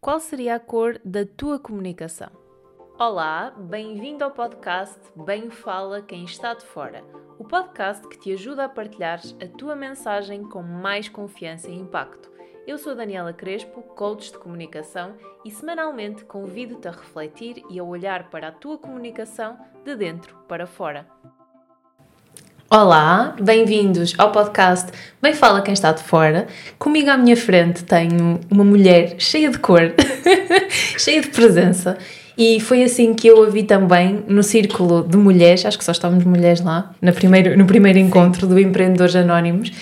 Qual seria a cor da tua comunicação? Olá, bem-vindo ao podcast Bem Fala Quem Está de Fora, o podcast que te ajuda a partilhar a tua mensagem com mais confiança e impacto. Eu sou Daniela Crespo, coach de comunicação, e semanalmente convido-te a refletir e a olhar para a tua comunicação de dentro para fora. Olá, bem-vindos ao podcast Bem Fala Quem Está de Fora. Comigo à minha frente tenho uma mulher cheia de cor, cheia de presença, e foi assim que eu a vi também no círculo de mulheres, acho que só estávamos mulheres lá, no primeiro, no primeiro encontro do Empreendedores Anónimos,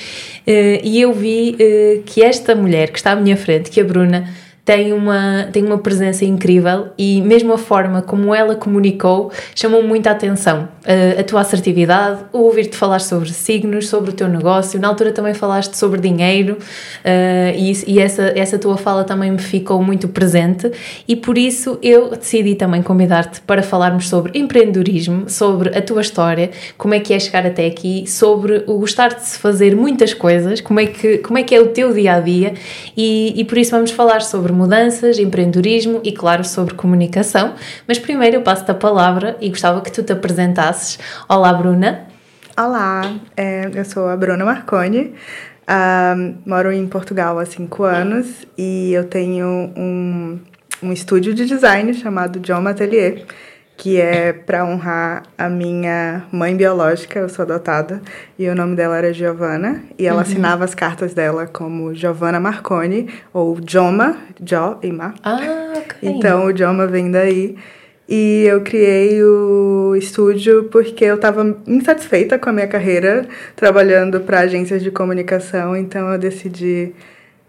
eh, e eu vi eh, que esta mulher que está à minha frente, que é a Bruna, tem uma, tem uma presença incrível e mesmo a forma como ela comunicou chamou muita atenção. A, tua assertividade, ouvir-te falar sobre signos, sobre o teu negócio. Na altura também falaste sobre dinheiro uh, e, e, essa, essa tua fala também me ficou muito presente e por isso eu decidi também convidar-te para falarmos sobre empreendedorismo, sobre a tua história, como é que é chegar até aqui, sobre o gostar de se fazer muitas coisas, como é que, como é, que é o teu dia a dia e, e por isso vamos falar sobre mudanças, empreendedorismo e, claro, sobre comunicação. Mas primeiro eu passo-te a palavra e gostava que tu te apresentasses. Olá, Bruna. Olá, é, eu sou a Bruna Marconi. Uh, moro em Portugal há cinco anos e eu tenho um, um estúdio de design chamado John Atelier que é para honrar a minha mãe biológica, eu sou adotada, e o nome dela era Giovanna, e ela uhum. assinava as cartas dela como Giovanna Marconi, ou Joma, Jo e Ma. Ah, ok. Então o Joma vem daí. E eu criei o estúdio porque eu estava insatisfeita com a minha carreira trabalhando para agências de comunicação, então eu decidi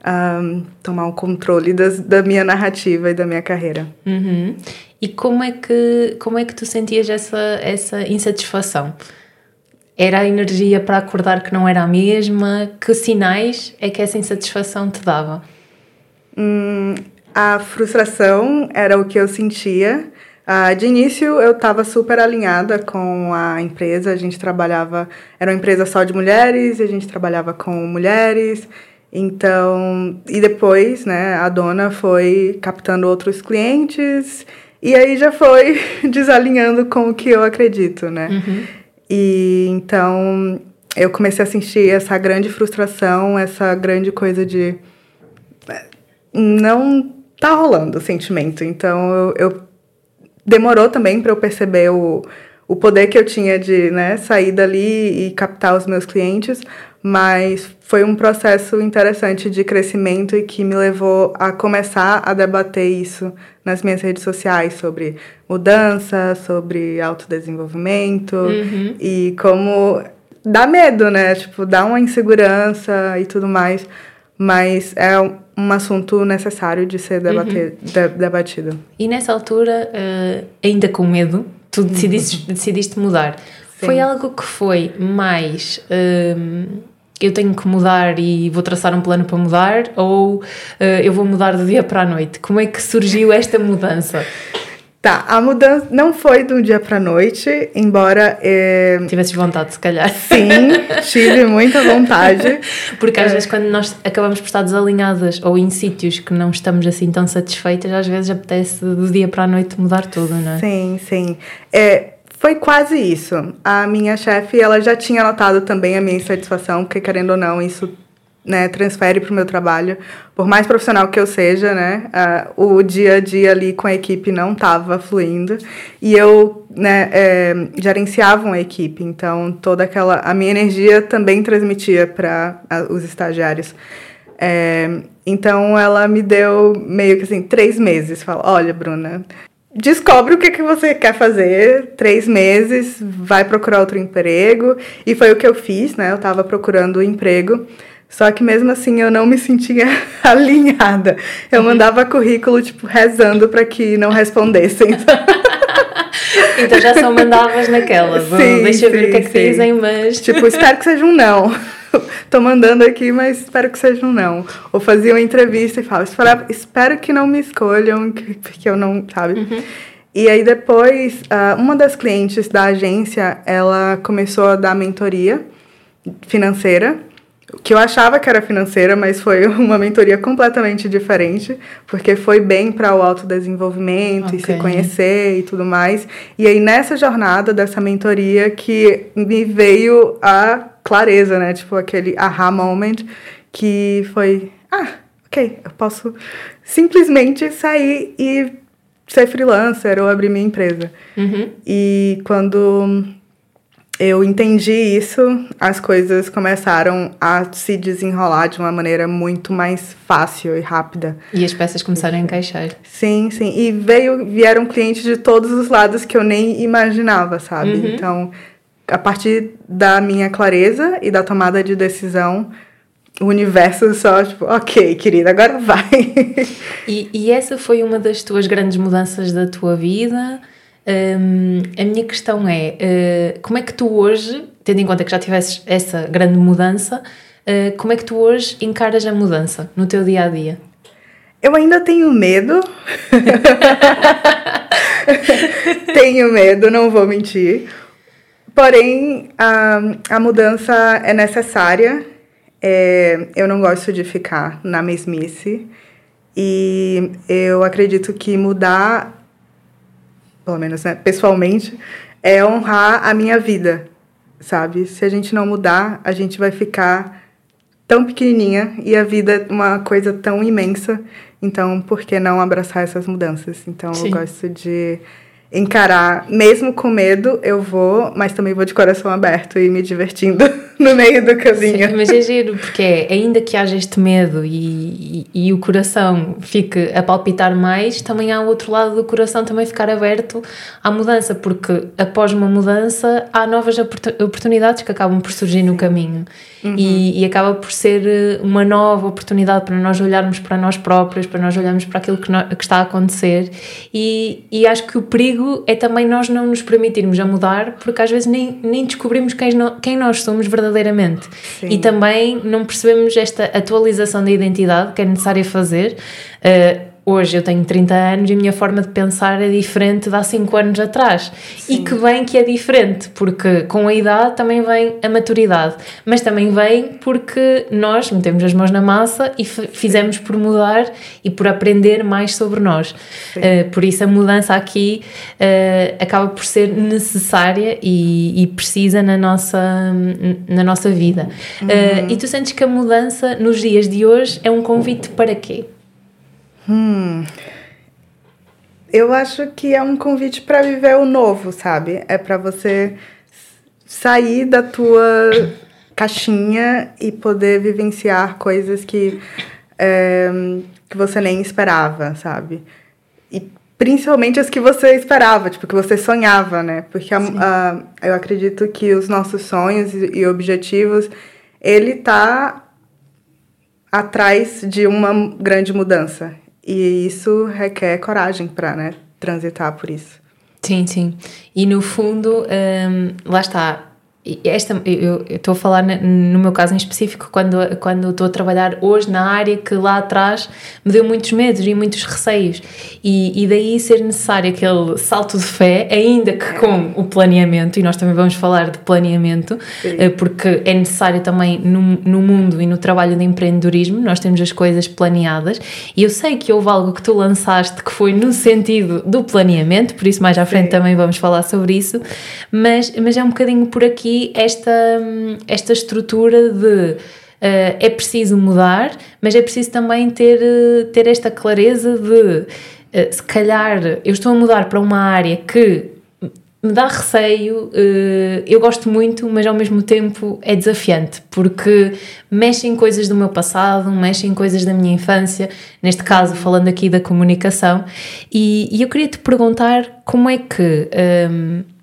um, tomar o controle das, da minha narrativa e da minha carreira. Uhum. E como é que, como é que tu sentias essa, essa insatisfação? Era a energia para acordar que não era a mesma? Que sinais é que essa insatisfação te dava? Hum, a frustração era o que eu sentia. Ah, de início, eu estava super alinhada com a empresa. A gente trabalhava, era uma empresa só de mulheres, e a gente trabalhava com mulheres. Então, e depois, né, a dona foi captando outros clientes e aí já foi desalinhando com o que eu acredito, né? Uhum. E então eu comecei a sentir essa grande frustração, essa grande coisa de é, não tá rolando o sentimento. Então eu, eu demorou também para eu perceber o, o poder que eu tinha de né, sair dali e captar os meus clientes, mas foi um processo interessante de crescimento e que me levou a começar a debater isso nas minhas redes sociais sobre mudança, sobre autodesenvolvimento uhum. e como dá medo, né? Tipo, dá uma insegurança e tudo mais, mas é um assunto necessário de ser debater, uhum. de, debatido. E nessa altura, uh, ainda com medo, tu decidiste, decidiste mudar. Sim. Foi algo que foi mais. Uh, eu tenho que mudar e vou traçar um plano para mudar ou uh, eu vou mudar do dia para a noite? Como é que surgiu esta mudança? Tá, a mudança não foi de um dia para a noite, embora. É... Tivesses vontade, se calhar. Sim, tive muita vontade. Porque às é... vezes, quando nós acabamos por estar desalinhadas ou em sítios que não estamos assim tão satisfeitas, às vezes apetece do dia para a noite mudar tudo, não é? Sim, sim. É, foi quase isso. A minha chefe, ela já tinha notado também a minha insatisfação, porque querendo ou não, isso né, transfere para o meu trabalho. Por mais profissional que eu seja, né, uh, o dia a dia ali com a equipe não estava fluindo. E eu né, é, gerenciava uma equipe, então toda aquela. A minha energia também transmitia para os estagiários. É, então ela me deu meio que assim, três meses. Fala: olha, Bruna descobre o que, que você quer fazer, três meses, vai procurar outro emprego. E foi o que eu fiz, né? Eu estava procurando emprego. Só que mesmo assim eu não me sentia alinhada. Eu uhum. mandava currículo, tipo, rezando para que não respondessem. então já só mandavas naquela. Sim, deixa eu ver o que é que sim. dizem, mas. Tipo, espero que seja um não. tô mandando aqui, mas espero que seja um não. Ou fazia uma entrevista e falava, espero, espero que não me escolham, porque eu não, sabe? Uhum. E aí depois, ah, uma das clientes da agência, ela começou a dar mentoria financeira, que eu achava que era financeira, mas foi uma mentoria completamente diferente, porque foi bem para o autodesenvolvimento okay. e se conhecer e tudo mais. E aí nessa jornada dessa mentoria que me veio a clareza, né? Tipo aquele aha moment que foi, ah, OK, eu posso simplesmente sair e ser freelancer ou abrir minha empresa. Uhum. E quando eu entendi isso, as coisas começaram a se desenrolar de uma maneira muito mais fácil e rápida. E as peças começaram a encaixar. Sim, sim. E veio, vieram clientes de todos os lados que eu nem imaginava, sabe? Uhum. Então, a partir da minha clareza e da tomada de decisão, o universo só, tipo, ok, querida, agora vai. E, e essa foi uma das tuas grandes mudanças da tua vida? A minha questão é: uh, como é que tu hoje, tendo em conta que já tivesses essa grande mudança, uh, como é que tu hoje encaras a mudança no teu dia a dia? Eu ainda tenho medo. tenho medo, não vou mentir. Porém, a, a mudança é necessária. É, eu não gosto de ficar na mesmice. E eu acredito que mudar pelo menos né, pessoalmente, é honrar a minha vida, sabe? Se a gente não mudar, a gente vai ficar tão pequenininha e a vida é uma coisa tão imensa. Então, por que não abraçar essas mudanças? Então, Sim. eu gosto de encarar, mesmo com medo, eu vou, mas também vou de coração aberto e me divertindo no meio do caminho. Sim, mas é giro, porque ainda que haja este medo e, e, e, o coração fique a palpitar mais, também há o outro lado do coração também ficar aberto à mudança, porque após uma mudança há novas oportunidades que acabam por surgir no caminho. Uhum. E, e, acaba por ser eh, uma nova oportunidade para nós olharmos para nós próprios, para nós olharmos para aquilo que, no, que está a acontecer. E, e acho que o perigo é também nós não nos permitirmos a mudar, porque às vezes nem, nem descobrimos quem, quem nós somos verdadeiramente. Sim. E também não percebemos esta atualização da identidade que é necessária fazer. Uh, hoje eu tenho 30 anos e a minha forma de pensar é diferente de há 5 anos atrás. Sim. E que bem que é diferente, porque com a idade também vem a maturidade, mas também vem porque nós metemos as mãos na massa e fizemos por mudar e por aprender mais sobre nós. Uh, por isso a mudança aqui uh, acaba por ser necessária e, e, precisa na nossa, na nossa vida. Uhum. Uh, e tu sentes que a mudança nos dias de hoje é um convite para quê? Hum. Eu acho que é um convite para viver o novo, sabe? É para você sair da tua caixinha e poder vivenciar coisas que, é, que você nem esperava, sabe? E principalmente as que você esperava, tipo, que você sonhava, né? Porque a, a, eu acredito que os nossos sonhos e, e objetivos, ele tá atrás de uma grande mudança. E isso requer coragem para né, transitar por isso. Sim, sim. E no fundo, hum, lá está, esta, eu estou a falar no meu caso em específico, quando, quando estou a trabalhar hoje na área que lá atrás me deu muitos medos e muitos receios. E, e daí ser necessário aquele salto de fé, ainda que com o planeamento, e nós também vamos falar de planeamento, Sim. Eh, porque é necessário também no, no mundo e no trabalho de empreendedorismo, nós temos as coisas planeadas. E eu sei que houve algo que tu lançaste que foi no sentido do planeamento, por isso mais à frente Sim. também vamos falar sobre isso, mas, mas é um bocadinho por aqui esta, esta estrutura de Uh, é preciso mudar, mas é preciso também ter, ter esta clareza de uh, se calhar eu estou a mudar para uma área que me dá receio, uh, eu gosto muito, mas ao mesmo tempo é desafiante, porque mexe em coisas do meu passado, mexe em coisas da minha infância, neste caso falando aqui da comunicação, e, e eu queria te perguntar como é que. Um,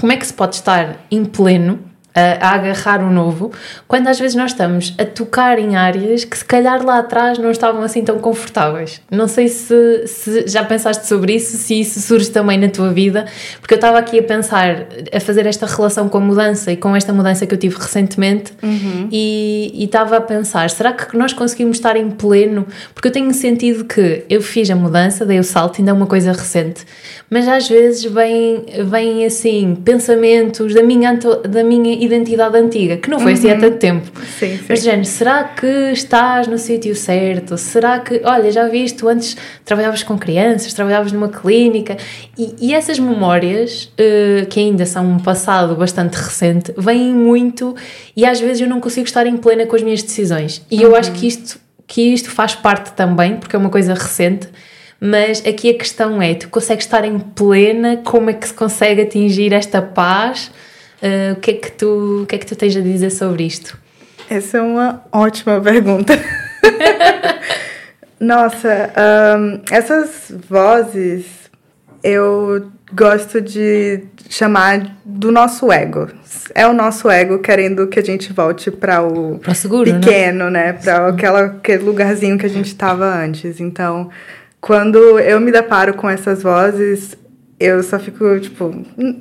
como é que se pode estar em pleno a, agarrar o novo, quando às vezes nós estamos a tocar em áreas que se calhar lá atrás não estavam assim tão confortáveis. Não sei se, se já pensaste sobre isso, se isso surge também na tua vida, porque eu estava aqui a pensar, a fazer esta relação com a mudança e com esta mudança que eu tive recentemente uhum. e, e estava a pensar, será que nós conseguimos estar em pleno? Porque eu tenho sentido que eu fiz a mudança, dei o salto, ainda é uma coisa recente, mas às vezes vêm, vêm assim pensamentos da minha, da minha identidade antiga, que não foi uhum. assim há uhum. tanto tempo. Sim, sim. Mas, Jane, será que estás no sítio certo? Será que, olha, já viste, antes trabalhavas com crianças, trabalhavas numa clínica e, e essas memórias, uh, que ainda são um passado bastante recente, vêm muito e às vezes eu não consigo estar em plena com as minhas decisões. E uhum. eu acho que isto, que isto faz parte também, porque é uma coisa recente mas aqui a questão é: tu consegues estar em plena? Como é que se consegue atingir esta paz? Uh, o, que é que tu, o que é que tu tens a dizer sobre isto? Essa é uma ótima pergunta. Nossa, um, essas vozes eu gosto de chamar do nosso ego. É o nosso ego querendo que a gente volte para o seguro, né? pequeno, né? né? Para aquele lugarzinho que a gente estava antes. Então, quando eu me deparo com essas vozes, eu só fico, tipo, hum,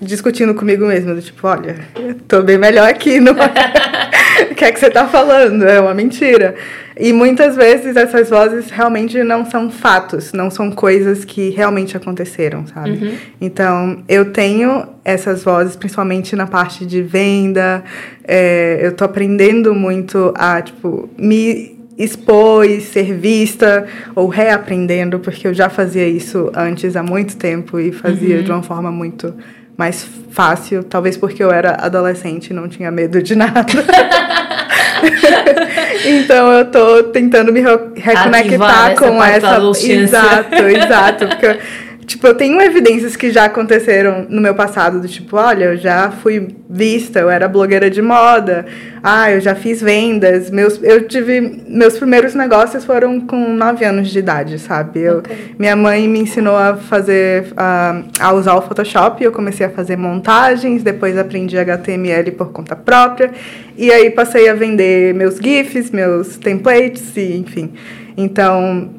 discutindo comigo mesma, do tipo, olha, eu tô bem melhor aqui, não é? o que é que você tá falando? É uma mentira. E muitas vezes essas vozes realmente não são fatos, não são coisas que realmente aconteceram, sabe? Uhum. Então, eu tenho essas vozes, principalmente na parte de venda, é, eu tô aprendendo muito a, tipo, me expor e ser vista ou reaprendendo, porque eu já fazia isso antes há muito tempo e fazia uhum. de uma forma muito mais fácil, talvez porque eu era adolescente e não tinha medo de nada. então eu tô tentando me reconectar com essa exato, exato, porque Tipo, eu tenho evidências que já aconteceram no meu passado, do tipo, olha, eu já fui vista, eu era blogueira de moda, ah, eu já fiz vendas, meus, eu tive, meus primeiros negócios foram com 9 anos de idade, sabe? Eu, okay. Minha mãe me ensinou a fazer, a, a usar o Photoshop, eu comecei a fazer montagens, depois aprendi HTML por conta própria, e aí passei a vender meus GIFs, meus templates, e enfim. Então,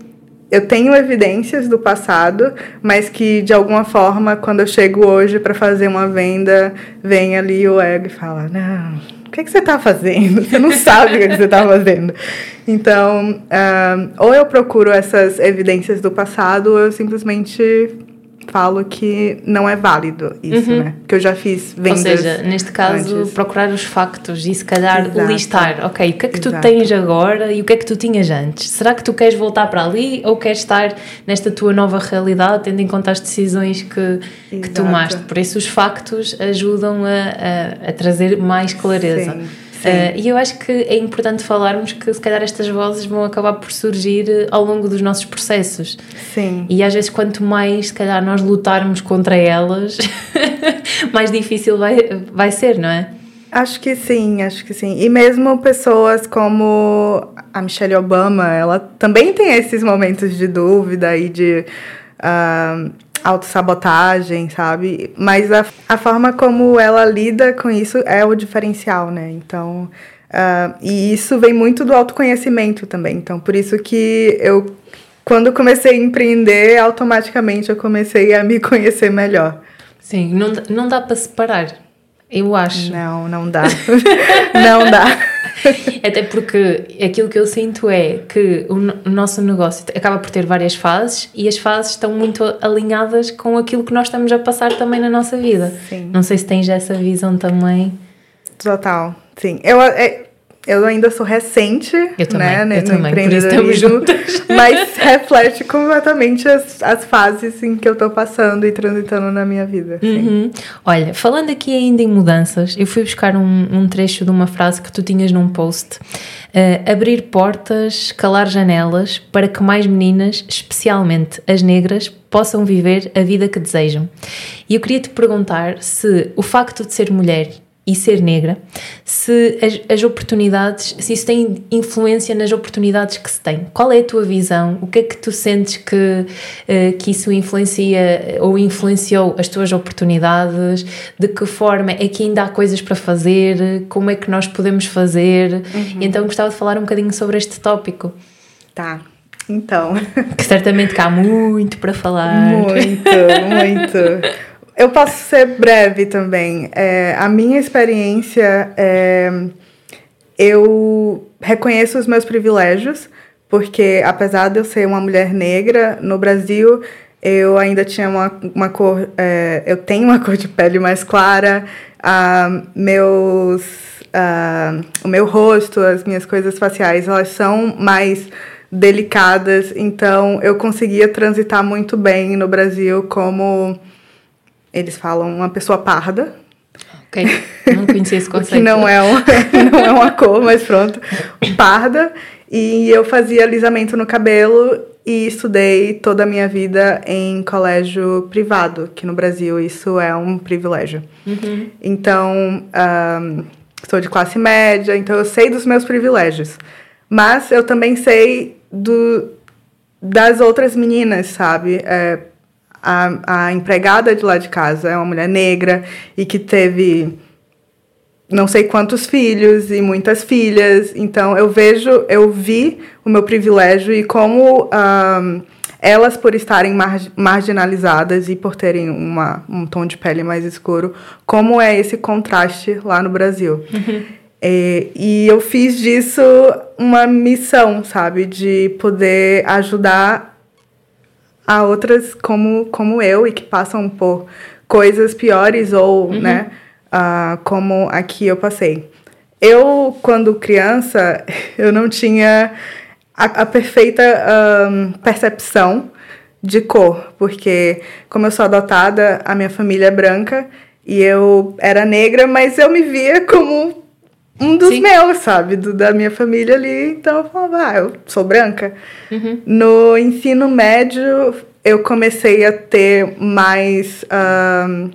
eu tenho evidências do passado, mas que de alguma forma, quando eu chego hoje para fazer uma venda, vem ali o ego e fala: Não, o que, é que você está fazendo? Você não sabe o que, é você está fazendo. Então, uh, ou eu procuro essas evidências do passado, ou eu simplesmente falo que não é válido isso, uhum. né? Que eu já fiz vendas. Ou seja, neste caso, antes. procurar os factos e se calhar Exato. listar, ok, o que é que Exato. tu tens agora e o que é que tu tinhas antes? Será que tu queres voltar para ali ou queres estar nesta tua nova realidade, tendo em conta as decisões que, que tomaste? Por isso, os factos ajudam a, a, a trazer mais clareza. Sim. Uh, e eu acho que é importante falarmos que se calhar estas vozes vão acabar por surgir eh, ao longo dos nossos processos. Sim. E às vezes quanto mais se calhar nós lutarmos contra elas, mais difícil vai, vai ser, não é? Acho que sim, acho que sim. E mesmo pessoas como a Michelle Obama, ela também tem esses momentos de dúvida e de uh, autossabotagem, sabe? Mas a, a forma como ela lida com isso é o diferencial, né? Então, uh, e isso vem muito do autoconhecimento também. Então, por isso que eu, quando comecei a empreender, automaticamente eu comecei a me conhecer melhor. Sim, não, não dá para separar, eu acho. Não, não dá. não dá. Até porque aquilo que eu sinto é que o, nosso negócio acaba por ter várias fases e as fases estão muito alinhadas com aquilo que nós estamos a passar também na nossa vida. Sim. Não sei se tens essa visão também. Total, sim. Eu, é, eu ainda sou recente, eu também, né, eu no também, empreendedorismo, mas reflete completamente as, as fases em que eu tô passando e transitando na minha vida. Uhum. Olha, falando aqui ainda em mudanças, eu fui buscar um, um trecho de uma frase que tu tinhas num post. Uh, abrir portas, calar janelas, para que mais meninas, especialmente as negras, possam viver a vida que desejam. E eu queria te perguntar se o facto de ser mulher e ser negra, se as, as, oportunidades, se isso tem influência nas oportunidades que se tem. Qual é a tua visão? O que é que tu sentes que, uh, que isso influencia ou influenciou as tuas oportunidades? De que forma é que ainda há coisas para fazer? Como é que nós podemos fazer? Uhum. Então gostava de falar um bocadinho sobre este tópico. Tá. Então. Que certamente há muito para falar. Muito, muito. Eu posso ser breve também. É, a minha experiência, é, eu reconheço os meus privilégios, porque apesar de eu ser uma mulher negra, no Brasil eu ainda tinha uma, uma cor, é, eu tenho uma cor de pele mais clara, uh, meus, o meu rosto, as minhas coisas faciais, elas são mais delicadas, então eu conseguia transitar muito bem no Brasil como eles falam uma pessoa parda. Ok, não conhecia esse conceito. que não é, um, não é uma cor, mas pronto, parda. E eu fazia alisamento no cabelo e estudei toda a minha vida em colégio privado, que no Brasil isso é um privilégio. Uhum. Então, um, sou de classe média, então eu sei dos meus privilégios. Mas eu também sei do, das outras meninas, sabe? É, a, a empregada de lá de casa é uma mulher negra e que teve não sei quantos filhos e muitas filhas. Então eu vejo, eu vi o meu privilégio e como um, elas, por estarem mar marginalizadas e por terem uma, um tom de pele mais escuro, como é esse contraste lá no Brasil. Uhum. É, e eu fiz disso uma missão, sabe? De poder ajudar a outras como, como eu e que passam por coisas piores ou, Uhum. né? ah, como aqui eu passei. Eu, quando criança, eu não tinha a, a perfeita ahn, percepção de cor, porque como eu sou adotada, a minha família é branca e eu era negra, mas eu me via como um dos Sim. meus, sabe? Do, da minha família ali. Então eu falava, ah, eu sou branca. Uhum. No ensino médio, eu comecei a ter mais ahn,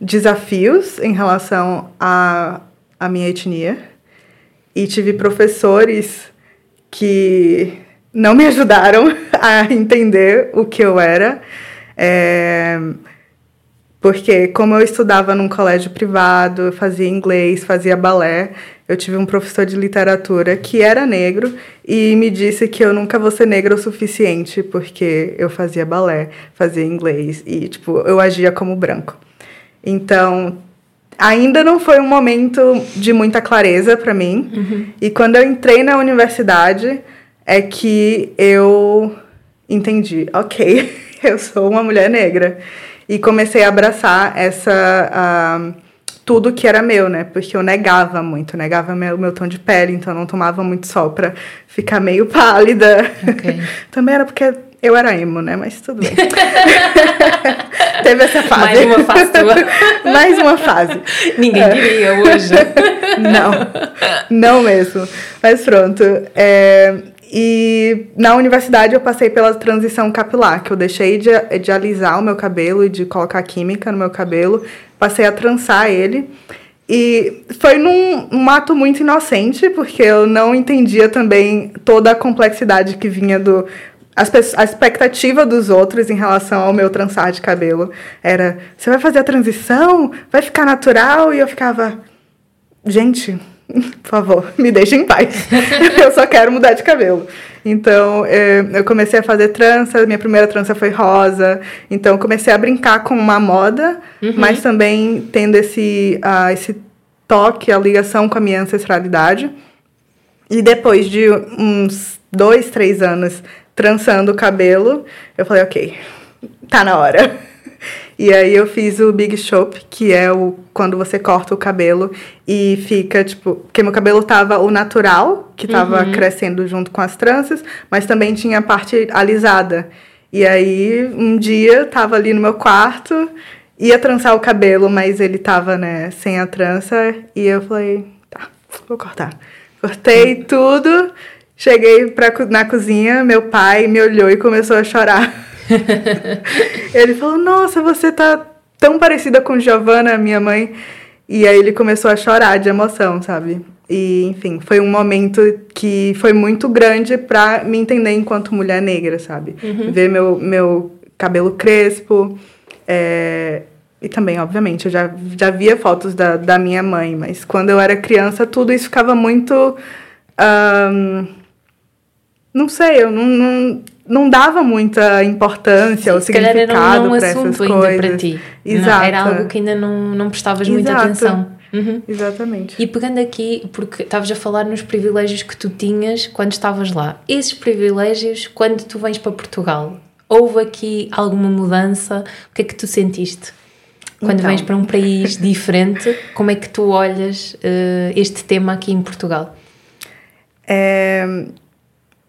desafios em relação à, à minha etnia. E tive professores que não me ajudaram a entender o que eu era. É, porque, como eu estudava num colégio privado, eu fazia inglês, fazia balé, eu tive um professor de literatura que era negro e me disse que eu nunca vou ser negra o suficiente porque eu fazia balé, fazia inglês e, tipo, eu agia como branco. Então, ainda não foi um momento de muita clareza para mim. E quando eu entrei na universidade, é que eu entendi, ok, eu sou uma mulher negra. E comecei a abraçar essa. ah, tudo que era meu, né? Porque eu negava muito, negava meu, meu tom de pele, então eu não tomava muito sol pra ficar meio pálida. Ok. Também era porque eu era emo, né? Mas tudo bem. Teve essa fase. Mais uma fase tua. Mais uma fase. Ninguém diria hoje. Não, não mesmo. Mas pronto. é, e na universidade eu passei pela transição capilar, que eu deixei de, de alisar o meu cabelo e de colocar química no meu cabelo, passei a trançar ele. E foi num um ato muito inocente, porque eu não entendia também toda a complexidade que vinha do. As a expectativa dos outros em relação ao meu trançar de cabelo era: você vai fazer a transição? Vai ficar natural? E eu ficava. Gente, por favor, me deixem em paz. eu só quero mudar de cabelo. Então, eh, eu comecei a fazer trança, minha primeira trança foi rosa. Então, comecei a brincar com uma moda, mas também tendo esse, ah, esse toque, a ligação com a minha ancestralidade. E depois de uns dois, três anos trançando o cabelo, eu falei, ok, tá na hora. E aí eu fiz o Big Chop, que é o quando você corta o cabelo e fica, tipo, porque meu cabelo tava o natural, que tava crescendo junto com as tranças, mas também tinha a parte alisada. E aí um dia tava ali no meu quarto, ia trançar o cabelo, mas ele tava, né, sem a trança, e eu falei, tá, vou cortar. Cortei tudo, cheguei pra, na cozinha, meu pai me olhou e começou a chorar. ele falou: Nossa, você tá tão parecida com Giovanna, minha mãe. E aí ele começou a chorar de emoção, sabe? E, enfim, foi um momento que foi muito grande pra me entender enquanto mulher negra, sabe? Ver meu, meu cabelo crespo. é, E também, obviamente, eu já, já via fotos da, da minha mãe, mas quando eu era criança, tudo isso ficava muito. ahn, não sei, eu não, não, não dava muita importância ou calhar era significado um não para essas assunto ainda coisas. para ti. Não, Exato. era algo que ainda não, não prestavas muita Exato. atenção. Uhum. Exatamente. E pegando aqui, porque estavas a falar nos privilégios que tu tinhas quando estavas lá. Esses privilégios, quando tu vens para Portugal, houve aqui alguma mudança? O que é que tu sentiste? Quando Então. vens para um país diferente, como é que tu olhas eh, este tema aqui em Portugal? É,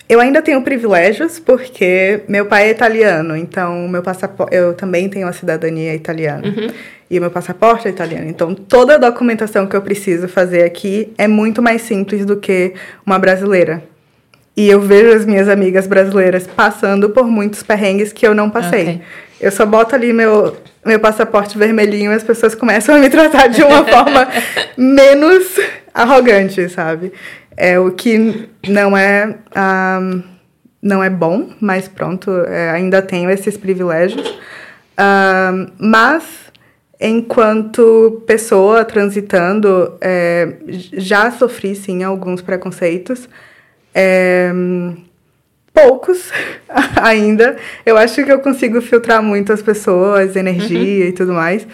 eu ainda tenho privilégios porque meu pai é italiano, então meu passaporte, eu também tenho a cidadania italiana. E o meu passaporte é italiano. Então toda a documentação que eu preciso fazer aqui é muito mais simples do que uma brasileira. E eu vejo as minhas amigas brasileiras passando por muitos perrengues que eu não passei. Ok. Eu só boto ali meu, meu passaporte vermelhinho e as pessoas começam a me tratar de uma forma menos arrogante, sabe? É o que não é, ah, não é bom, mas pronto, é, ainda tenho esses privilégios. Ah, mas, enquanto pessoa transitando, é, já sofri, sim, alguns preconceitos. É, poucos ainda. Eu acho que eu consigo filtrar muito as pessoas, energia e tudo mais.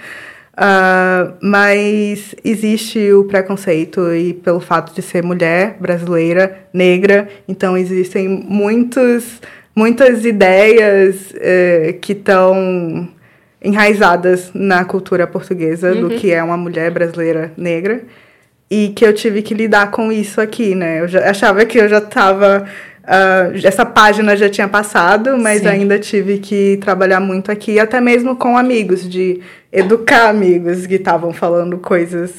Ah, mas existe o preconceito e pelo fato de ser mulher brasileira, negra, então existem muitos, muitas ideias eh, que estão enraizadas na cultura portuguesa do que é uma mulher brasileira negra e que eu tive que lidar com isso aqui, né? Eu já achava que eu já estava essa página já tinha passado, mas Sim. ainda tive que trabalhar muito aqui, até mesmo com amigos, de educar amigos que estavam falando coisas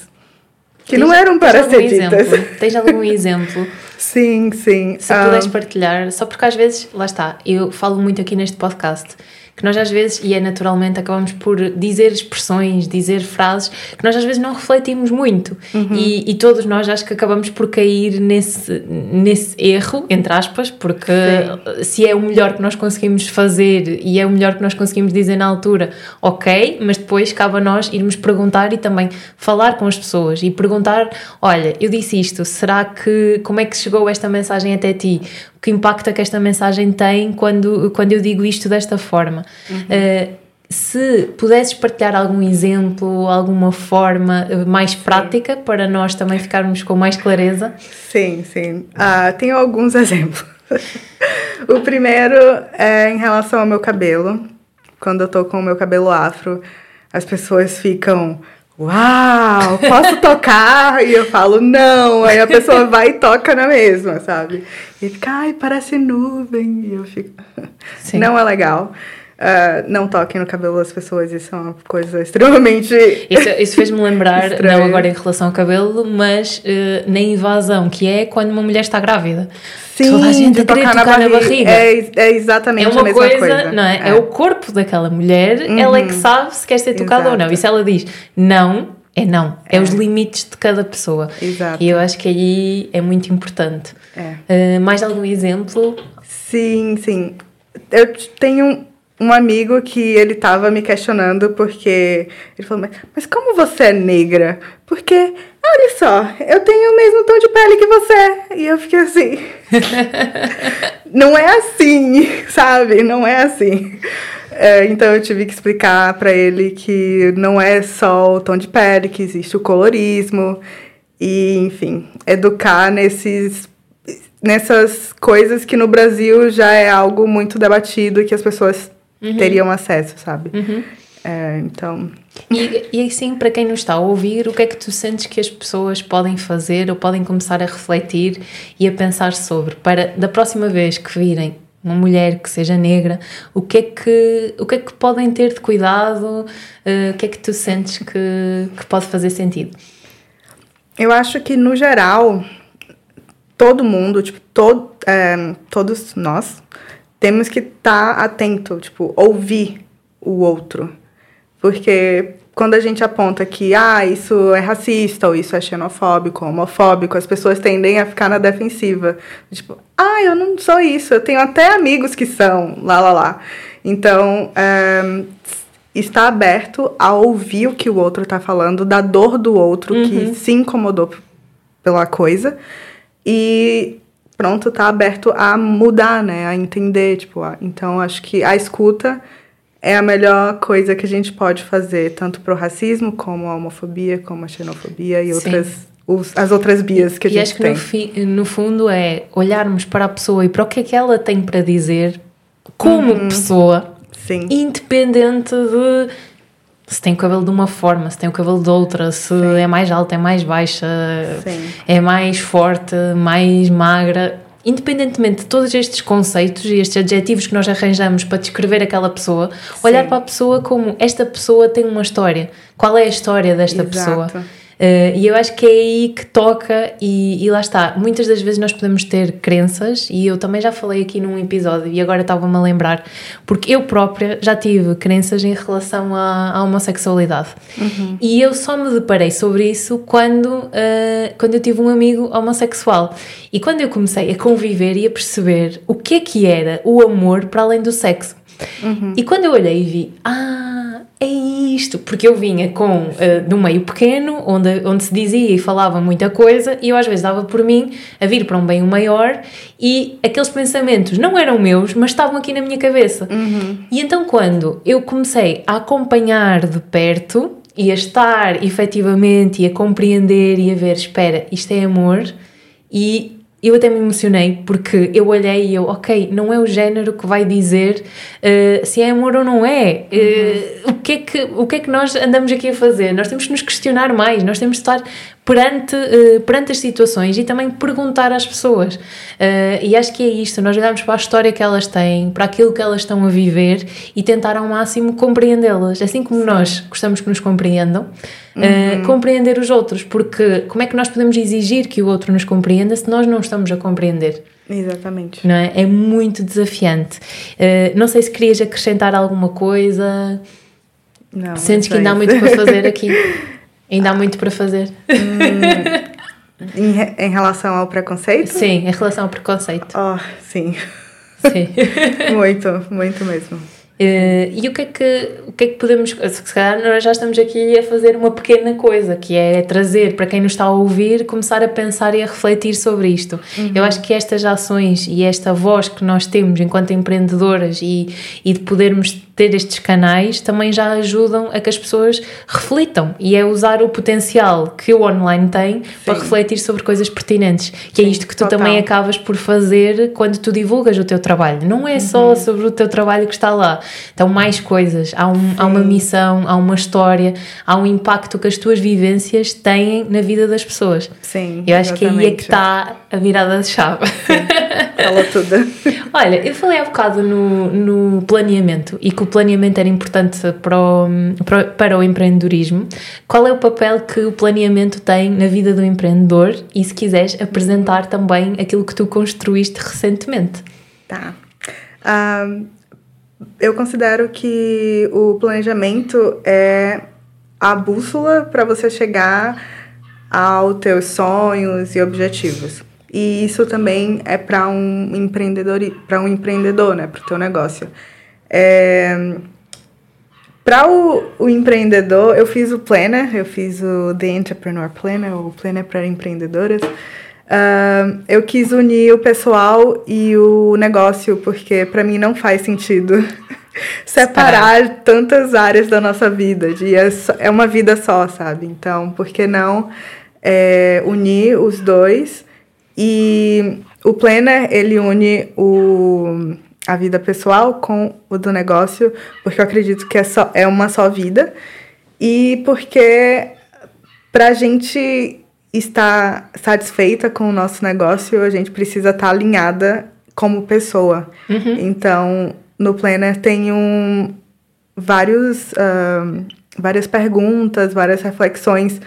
que não Tens- eram para ser ditas. exemplo? Tens algum exemplo? Sim, sim. Se Ah, puderes partilhar, só porque às vezes, lá está, eu falo muito aqui neste podcast, que nós às vezes, e é naturalmente, acabamos por dizer expressões, dizer frases que nós às vezes não refletimos muito. Uhum. E, e todos nós acho que acabamos por cair nesse, nesse erro, entre aspas, porque se é o melhor que nós conseguimos fazer e é o melhor que nós conseguimos dizer na altura, ok, mas depois cabe a nós irmos perguntar e também falar com as pessoas e perguntar: olha, eu disse isto, será que como é que chegou esta mensagem até ti? Que impacto é que esta mensagem tem quando, quando eu digo isto desta forma? Uh, se pudesses partilhar algum exemplo, alguma forma mais prática para nós também ficarmos com mais clareza. Sim, sim. Ah, tenho alguns exemplos. o primeiro é em relação ao meu cabelo. Quando eu tô com o meu cabelo afro, as pessoas ficam. Uau, posso tocar? E eu falo, não. Aí a pessoa vai e toca na mesma, sabe? E fica, ai, parece nuvem. E eu fico. Sim. Não é legal. Ah, não toquem no cabelo das pessoas, isso é uma coisa extremamente. Isso, isso fez-me lembrar, não agora em relação ao cabelo, mas uh, na invasão, que é quando uma mulher está grávida. Toda a gente a querer tocar na barriga. É, é exatamente É uma a mesma coisa, coisa. não é? é? o corpo daquela mulher, ela é que sabe se quer ser tocada ou não. E se ela diz não, é não. É, os limites de cada pessoa. Exato. E eu acho que aí é muito importante. É. Uh, mais algum exemplo? Sim, sim. Eu tenho um amigo que ele tava me questionando porque ele falou, mas, mas como você é negra? Porque, olha só, eu tenho o mesmo tom de pele que você. E eu fiquei assim. não é assim, sabe? Não é assim. É, então eu tive que explicar pra ele que não é só o tom de pele, que existe o colorismo. E, enfim, educar nesses nessas coisas que no Brasil já é algo muito debatido que as pessoas teriam acesso, sabe? É, então, E, e assim, para quem nos está a ouvir, o que é que tu sentes que as pessoas podem fazer ou podem começar a refletir e a pensar sobre, para da próxima vez que virem uma mulher que seja negra, o que é que, o que, é que podem ter de cuidado? Eh, o que é que tu sentes que, que pode fazer sentido? eu acho que no geral todo mundo, tipo, todo, é, todos nós temos que estar atento, tipo, ouvir o outro. Porque quando a gente aponta que, ah, isso é racista, ou isso é xenofóbico, homofóbico, as pessoas tendem a ficar na defensiva. Tipo, ah, eu não sou isso, eu tenho até amigos que são, lá, lá, lá. Então, é, está aberto a ouvir o que o outro está falando, da dor do outro que se incomodou pela coisa. E pronto, tá aberto a mudar, né? A entender, tipo, a- então acho que a escuta é a melhor coisa que a gente pode fazer, tanto pro racismo, como a homofobia, como a xenofobia e Sim. outras, os- as outras bias que a e gente acho que tem. no, fi- no fundo é olharmos para a pessoa e para o que é que ela tem para dizer como Uhum. pessoa, Sim. independente de se tem o cabelo de uma forma, se tem o cabelo de outra, se Sim. é mais alta, é mais baixa, Sim. é mais forte, mais magra. Independentemente de todos estes conceitos e estes adjetivos que nós arranjamos para descrever aquela pessoa, Sim. olhar para a pessoa como esta pessoa tem uma história. Qual é a história desta Exato. pessoa? Uh, e eu acho que é aí que toca, e, e, lá está. Muitas das vezes nós podemos ter crenças, e eu também já falei aqui num episódio, e agora estava-me a lembrar, porque eu própria já tive crenças em relação à, à homossexualidade. Uhum. E eu só me deparei sobre isso quando, uh, quando eu tive um amigo homossexual. E quando eu comecei a conviver e a perceber o que é que era o amor para além do sexo. Uhum. E quando eu olhei e vi, ah, é isto, porque eu vinha com uh, de um meio pequeno, onde, onde se dizia e falava muita coisa, e eu às vezes dava por mim a vir para um bem maior, e aqueles pensamentos não eram meus, mas estavam aqui na minha cabeça. Uhum. E então quando eu comecei a acompanhar de perto e a estar efetivamente e a compreender e a ver, espera, isto é amor, e eu até me emocionei porque eu olhei e eu, ok, não é o género que vai dizer uh, se é amor ou não é. Uh, o, que é que, o que é que nós andamos aqui a fazer? Nós temos que nos questionar mais, nós temos que estar perante, uh, perante as situações e também perguntar às pessoas. Uh, e acho que é isto, nós olhamos para a história que elas têm, para aquilo que elas estão a viver e tentar ao máximo compreendê-las. Assim como Sim. nós gostamos que nos compreendam, uh, compreender os outros, porque como é que nós podemos exigir que o outro nos compreenda se nós não estamos a compreender? Exatamente. Não é? é muito desafiante. não sei se querias acrescentar alguma coisa. Não, Sentes que ainda há muito para fazer aqui. Ainda há muito para fazer. Hum, em, em relação ao preconceito? Sim, em relação ao preconceito. Oh, sim. Sim. muito, muito mesmo. Uh, e o que, é que, o que é que podemos. Se calhar nós já estamos aqui a fazer uma pequena coisa, que é trazer para quem nos está a ouvir, começar a pensar e a refletir sobre isto. Uhum. Eu acho que estas ações e esta voz que nós temos enquanto empreendedoras e, e de podermos ter estes canais também já ajudam a que as pessoas reflitam e é usar o potencial que o online tem Sim. para refletir sobre coisas pertinentes, que é Sim, é isto que tu total. também acabas por fazer quando tu divulgas o teu trabalho. Não é só uhum. sobre o teu trabalho que está lá, então mais coisas, há, um, há uma missão, há uma história, há um impacto que as tuas vivências têm na vida das pessoas. Sim. Eu acho exatamente. que aí é que está a virada de chave. Fala tudo. Olha, eu falei há bocado no, no planeamento e que o planeamento era importante para o, para, para o empreendedorismo. Qual é o papel que o planeamento tem na vida do empreendedor e se quiseres apresentar também aquilo que tu construíste recentemente? Tá. Um, eu considero que o planejamento é a bússola para você chegar aos teus sonhos e objetivos. E isso também é para um empreendedor, para um empreendedor, né, para o teu negócio. É, para o, o, empreendedor, eu fiz o Planner, eu fiz o The Entrepreneur Planner, o Planner para empreendedoras. Uh, eu quis unir o pessoal e o negócio, porque para mim não faz sentido separar tantas áreas da nossa vida. De, é, é uma vida só, sabe? Então, por que não é, unir os dois? E o Planner, ele une o, a vida pessoal com o do negócio, porque eu acredito que é, só, é uma só vida. E porque para a gente estar satisfeita com o nosso negócio, a gente precisa estar alinhada como pessoa. Uhum. Então, no Planner tem um, vários, uh, várias perguntas, várias reflexões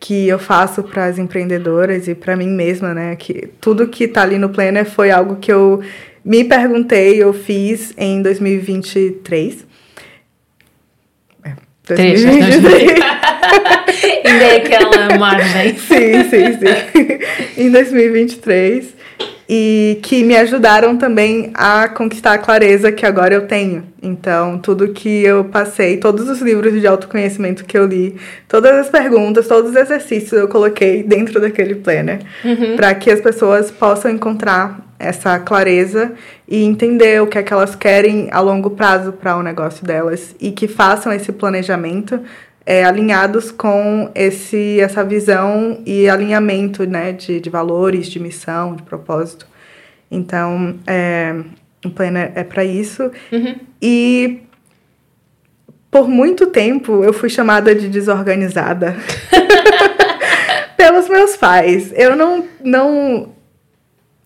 que eu faço para as empreendedoras e para mim mesma, né? Que tudo que está ali no Planner foi algo que eu me perguntei, eu fiz em 2023. É, 2023. Ainda é aquela margem. sim, sim, sim. em 2023 e que me ajudaram também a conquistar a clareza que agora eu tenho. Então, tudo que eu passei, todos os livros de autoconhecimento que eu li, todas as perguntas, todos os exercícios eu coloquei dentro daquele planner, uhum. para que as pessoas possam encontrar essa clareza e entender o que é que elas querem a longo prazo para o negócio delas e que façam esse planejamento é, alinhados com esse, essa visão e alinhamento né, de, de valores, de missão, de propósito. Então, é, o planner é para isso. Uhum. E por muito tempo eu fui chamada de desorganizada pelos meus pais. Eu não, não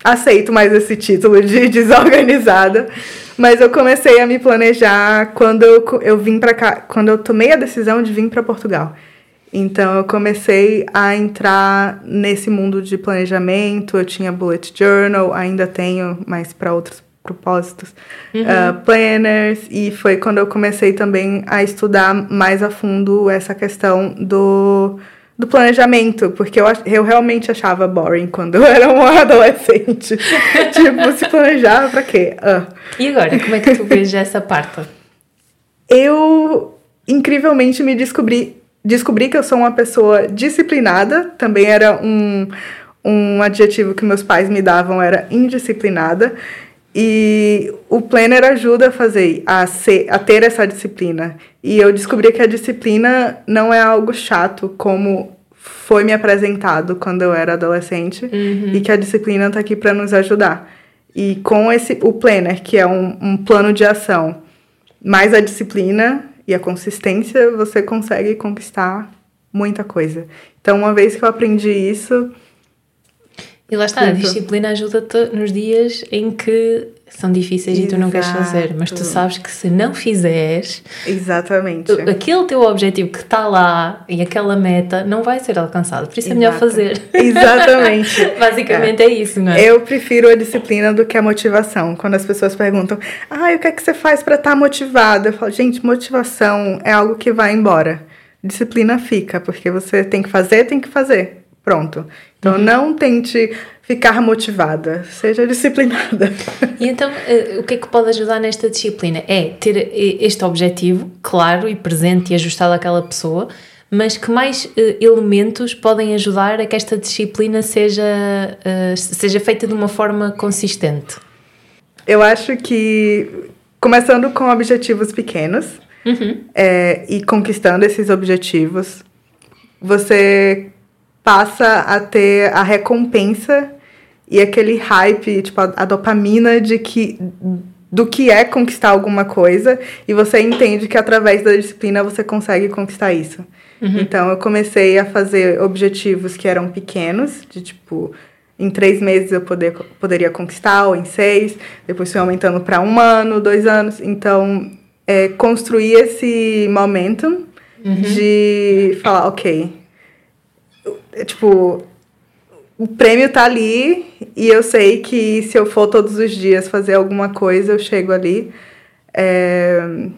aceito mais esse título de desorganizada, mas eu comecei a me planejar quando eu, eu vim para cá, quando eu tomei a decisão de vir para Portugal. Então eu comecei a entrar nesse mundo de planejamento. Eu tinha bullet journal, ainda tenho, mas para outros propósitos, uhum. uh, planners, e foi quando eu comecei também a estudar mais a fundo essa questão do do planejamento, porque eu, eu realmente achava boring quando eu era uma adolescente. tipo, se planejava pra quê? Uh. E agora, como é que tu vês essa parte? Eu, incrivelmente, me descobri, descobri que eu sou uma pessoa disciplinada, também era um, um adjetivo que meus pais me davam, era indisciplinada. E o planner ajuda a fazer, a, ser, a ter essa disciplina. E eu descobri que a disciplina não é algo chato, como foi me apresentado quando eu era adolescente, uhum. e que a disciplina está aqui para nos ajudar. E com esse o planner, que é um, um plano de ação, mais a disciplina e a consistência, você consegue conquistar muita coisa. Então, uma vez que eu aprendi isso, e lá está, a disciplina ajuda-te nos dias em que são difíceis Exato. e tu não queres fazer, mas tu sabes que se não fizeres, exatamente, aquele teu objetivo que está lá e aquela meta não vai ser alcançado, por isso Exato. é melhor fazer. Exatamente. Basicamente é. é. isso, não é? Eu prefiro a disciplina do que a motivação. Quando as pessoas perguntam, ah, o que é que você faz para estar tá motivada? Eu falo, gente, motivação é algo que vai embora. Disciplina fica, porque você tem que fazer, tem que fazer. Pronto. Então, uhum. não tente ficar motivada, seja disciplinada. E então, uh, o que é que pode ajudar nesta disciplina? É ter eh, este objetivo claro e presente e ajustado àquela pessoa, mas que mais uh, elementos podem ajudar a que esta disciplina seja, seja feita de uma forma consistente? Eu acho que, começando com objetivos pequenos uhum. é, e conquistando esses objetivos, você passa a ter a recompensa e aquele hype, tipo, a, a, dopamina de que do que é conquistar alguma coisa e você entende que através da disciplina você consegue conquistar isso. Uhum. Então eu comecei a fazer objetivos que eram pequenos, de tipo em três meses eu poder, poderia conquistar ou em seis, depois fui aumentando para um ano, dois anos. Então é, construir esse momentum uhum. de falar, ok, tipo, o prêmio tá ali e eu sei que se eu for todos os dias fazer alguma coisa, eu chego ali. É,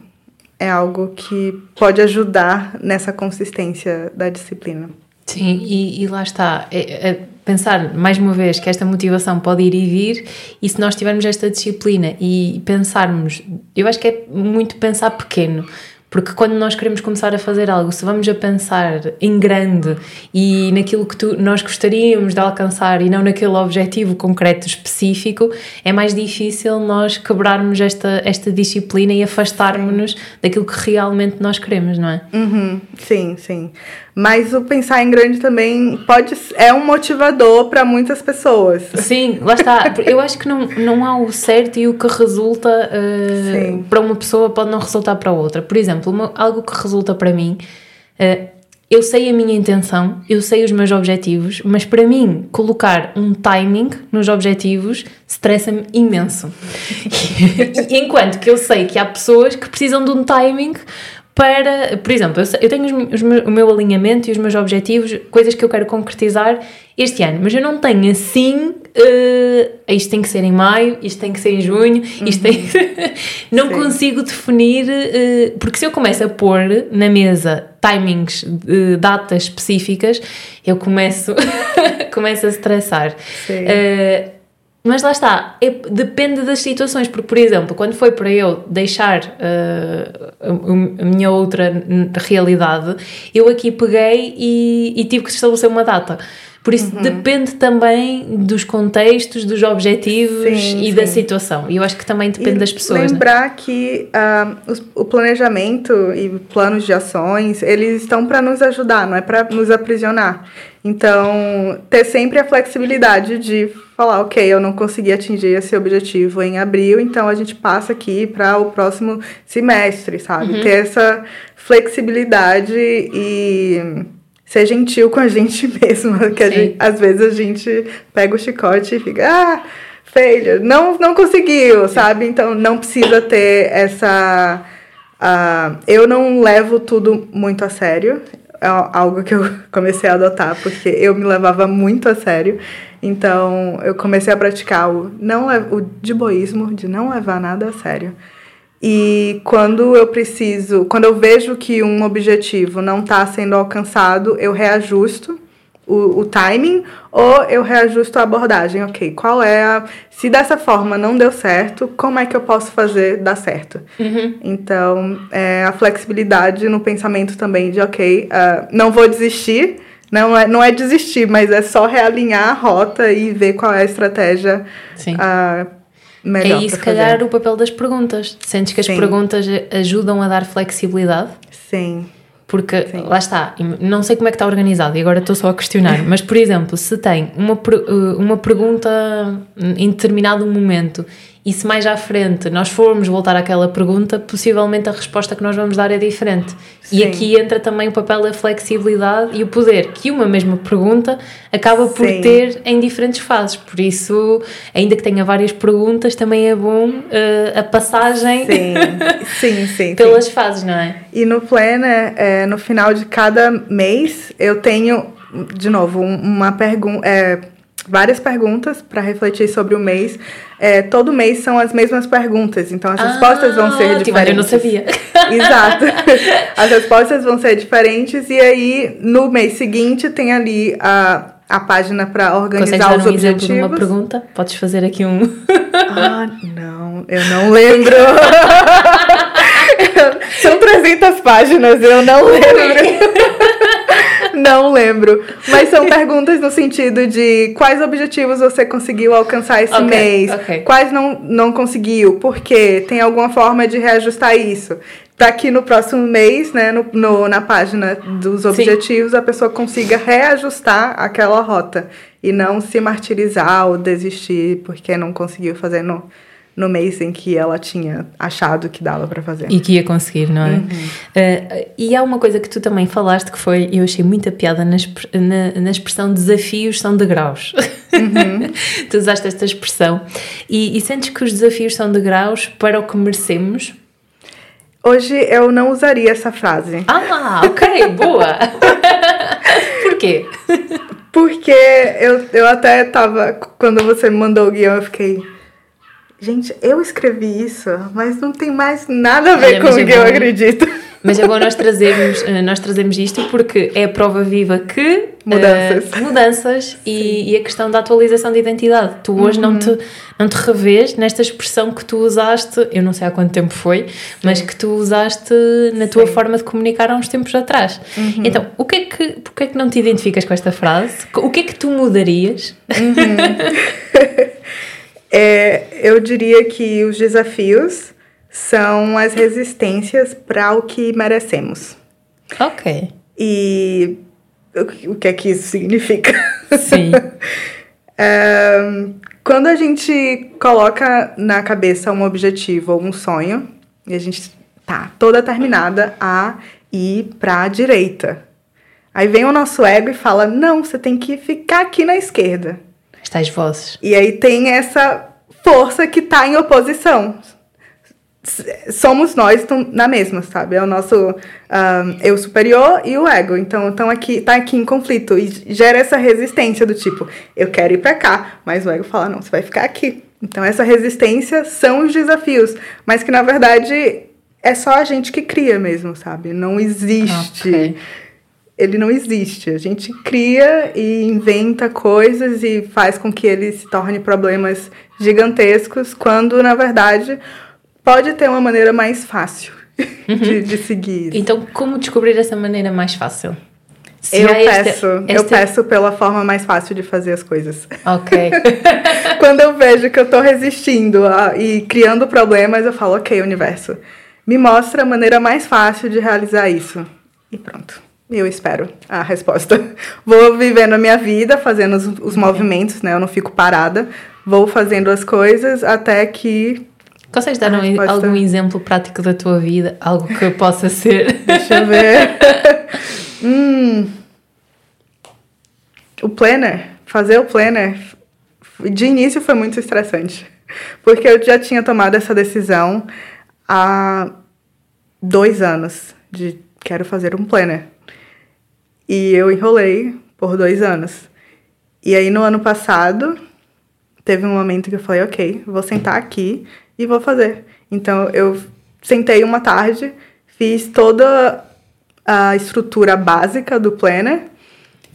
é algo que pode ajudar nessa consistência da disciplina. Sim, e, e lá está. É, é pensar mais uma vez que esta motivação pode ir e vir, e se nós tivermos esta disciplina e pensarmos, eu acho que é muito pensar pequeno porque quando nós queremos começar a fazer algo, se vamos a pensar em grande e naquilo que tu, nós gostaríamos de alcançar e não naquele objetivo concreto específico, é mais difícil nós quebrarmos esta, esta disciplina e afastarmos-nos daquilo que realmente nós queremos, não é? Uhum, sim, sim. Mas o pensar em grande também pode é um motivador para muitas pessoas. Sim, lá está. Eu acho que não, não há o certo e o que resulta uh, para uma pessoa pode não resultar para outra. Por exemplo, uma, algo que resulta para mim, uh, eu sei a minha intenção, eu sei os meus objetivos, mas para mim colocar um timing nos objetivos estressa-me imenso. Enquanto que eu sei que há pessoas que precisam de um timing para, por exemplo, eu, eu tenho os, os, o meu alinhamento e os meus objetivos, coisas que eu quero concretizar este ano, mas eu não tenho assim, uh, isto tem que ser em maio, isto tem que ser em junho, isto uhum. tem que... não Sim. consigo definir, uh, porque se eu começo a pôr na mesa timings, uh, datas específicas, eu começo, começo a estressar. Sim. Uh, mas lá está, é, depende das situações, porque, por exemplo, quando foi para eu deixar uh, a, a, minha outra realidade, eu aqui peguei e, e, tive que estabelecer uma data. Por isso uhum. depende também dos contextos, dos objetivos sim, e sim. da situação. E eu acho que também depende e das pessoas. Né? Lembrar né? que uh, o planejamento e planos de ações, eles estão para nos ajudar, não é para nos aprisionar. Então, ter sempre a flexibilidade de falar, ok, eu não consegui atingir esse objetivo em abril, então a gente passa aqui para o próximo semestre, sabe? Uhum. Ter essa flexibilidade e ser gentil com a gente mesma, que gente, às vezes a gente pega o chicote e fica, ah, failure, não, não conseguiu, sabe? Então não precisa ter essa. Uh, eu não levo tudo muito a sério, é algo que eu comecei a adotar, porque eu me levava muito a sério. Então eu comecei a praticar o, não, o de boísmo, de não levar nada a sério. E quando eu preciso, quando eu vejo que um objetivo não está sendo alcançado, eu reajusto o, o, timing ou eu reajusto a abordagem. Ok, qual é a. Se dessa forma não deu certo, como é que eu posso fazer dar certo? Uhum. Então, é, a flexibilidade no pensamento também de, ok, uh, não vou desistir. Não é, não é desistir, mas é só realinhar a rota e ver qual é a estratégia Sim. Uh, melhor. É isso, se calhar, o papel das perguntas. Sentes que as Sim. perguntas ajudam a dar flexibilidade? Sim. Porque, Sim. lá está, não sei como é que está organizado e agora estou só a questionar, mas, por exemplo, se tem uma, eh, uma pergunta em determinado momento e se mais à frente nós formos voltar àquela pergunta, possivelmente a resposta que nós vamos dar é diferente. Sim. E aqui entra também o papel da flexibilidade e o poder que uma mesma pergunta acaba por sim. ter em diferentes fases. Por isso, ainda que tenha várias perguntas, também é bom uh, a passagem sim. Sim, sim, pelas fases, não é? E no Planner, é, no final de cada mês, eu tenho, de novo, uma pergunta. É, várias perguntas para refletir sobre o mês. É, todo mês são as mesmas perguntas, então as ah, respostas vão ser diferentes. Tipo, eu não sabia. Exato. As respostas vão ser diferentes e aí no mês seguinte tem ali a a página para organizar Consegues os um objetivos. Exemplo de uma pergunta? Podes fazer aqui um. ah, não, eu não lembro. São 300 páginas, eu não lembro. Não lembro. Mas são perguntas no sentido de quais objetivos você conseguiu alcançar esse okay, mês, okay. quais não, não conseguiu, por quê? Tem alguma forma de reajustar isso? Tá aqui no próximo mês, né, no, no na página dos objetivos, Sim. a pessoa consiga reajustar aquela rota e não se martirizar ou desistir porque não conseguiu fazer no, no mês em que ela tinha achado que dava para fazer. E que ia conseguir, não é? Uhum. Uh, e há uma coisa que tu também falaste que foi, eu achei muita piada na, na, na expressão desafios são degraus. Uhum. tu usaste esta expressão. E, e sentes que os desafios são degraus para o que merecemos? Hoje eu não usaria essa frase. Ah, ok, boa! Por quê? Porque eu, eu até tava. Quando você me mandou o guião, eu fiquei Gente, eu escrevi isso, mas não tem mais nada a ver Olha, com o é que bom, eu acredito. Mas é bom nós trazermos, eh, nós trazermos isto porque é a prova viva que mudanças, uh, mudanças e, e, a questão da atualização de identidade. Tu hoje uhum. não, te, não te revês nesta expressão que tu usaste, eu não sei há quanto tempo foi, Sim. mas que tu usaste na tua Sim. forma de comunicar há uns tempos atrás. Uhum. Então, o que é que, porquê é que não te identificas com esta frase? O que é que tu mudarias? Uhum. É, eu diria que os desafios são as resistências para o que merecemos. Ok. E o, o que é que isso significa? Sim. é, quando a gente coloca na cabeça um objetivo ou um sonho, e a gente tá toda terminada a ir para a direita. Aí vem o nosso ego e fala: não, você tem que ficar aqui na esquerda tais vozes. E aí tem essa força que está em oposição. Somos nós na mesma, sabe? É o nosso um, eu superior e o ego. Então, estão aqui, tá aqui em conflito e gera essa resistência do tipo, eu quero ir para cá, mas o ego fala, não, você vai ficar aqui. Então, essa resistência são os desafios, mas que na verdade é só a gente que cria mesmo, sabe? Não existe. Okay ele não existe. A gente cria e inventa coisas e faz com que ele se torne problemas gigantescos, quando na verdade pode ter uma maneira mais fácil uhum. de, de seguir. Isso. Então, como descobrir essa maneira mais fácil? Se eu esta- peço, eu esta- peço pela forma mais fácil de fazer as coisas. Ok. Quando eu vejo que eu tô resistindo a- e criando problemas, eu falo, ok, universo, me mostra a maneira mais fácil de realizar isso. E pronto. Eu espero a resposta. Vou vivendo a minha vida, fazendo os, os movimentos, né? Eu não fico parada. Vou fazendo as coisas até que. Consegues dar A um- algum exemplo prático da tua vida? Algo que possa ser. Deixa eu ver. hum. O planner, fazer o planner, de início foi muito estressante. Porque eu já tinha tomado essa decisão há dois anos de quero fazer um planner. E eu enrolei por dois anos. E aí no ano passado, teve um momento que eu falei, ok, vou sentar aqui e vou fazer. Então eu sentei uma tarde, fiz toda a estrutura básica do planner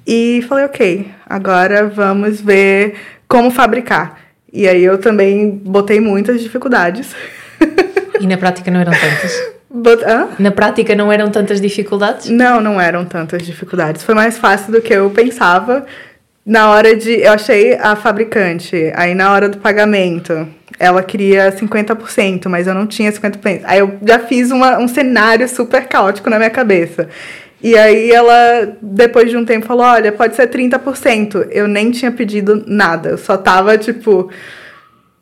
e falei, ok, agora vamos ver como fabricar. E aí eu também botei muitas dificuldades. E na prática não eram tantas? Hã? Na prática não eram tantas dificuldades? Não, não eram tantas dificuldades. Foi mais fácil do que eu pensava. Na hora de. Eu achei a fabricante. Aí na hora do pagamento, ela queria 50%, mas eu não tinha 50%. Aí eu já fiz uma, um cenário super caótico na minha cabeça. E aí ela, depois de um tempo, falou: olha, pode ser 30%. Eu nem tinha pedido nada. Eu só tava tipo.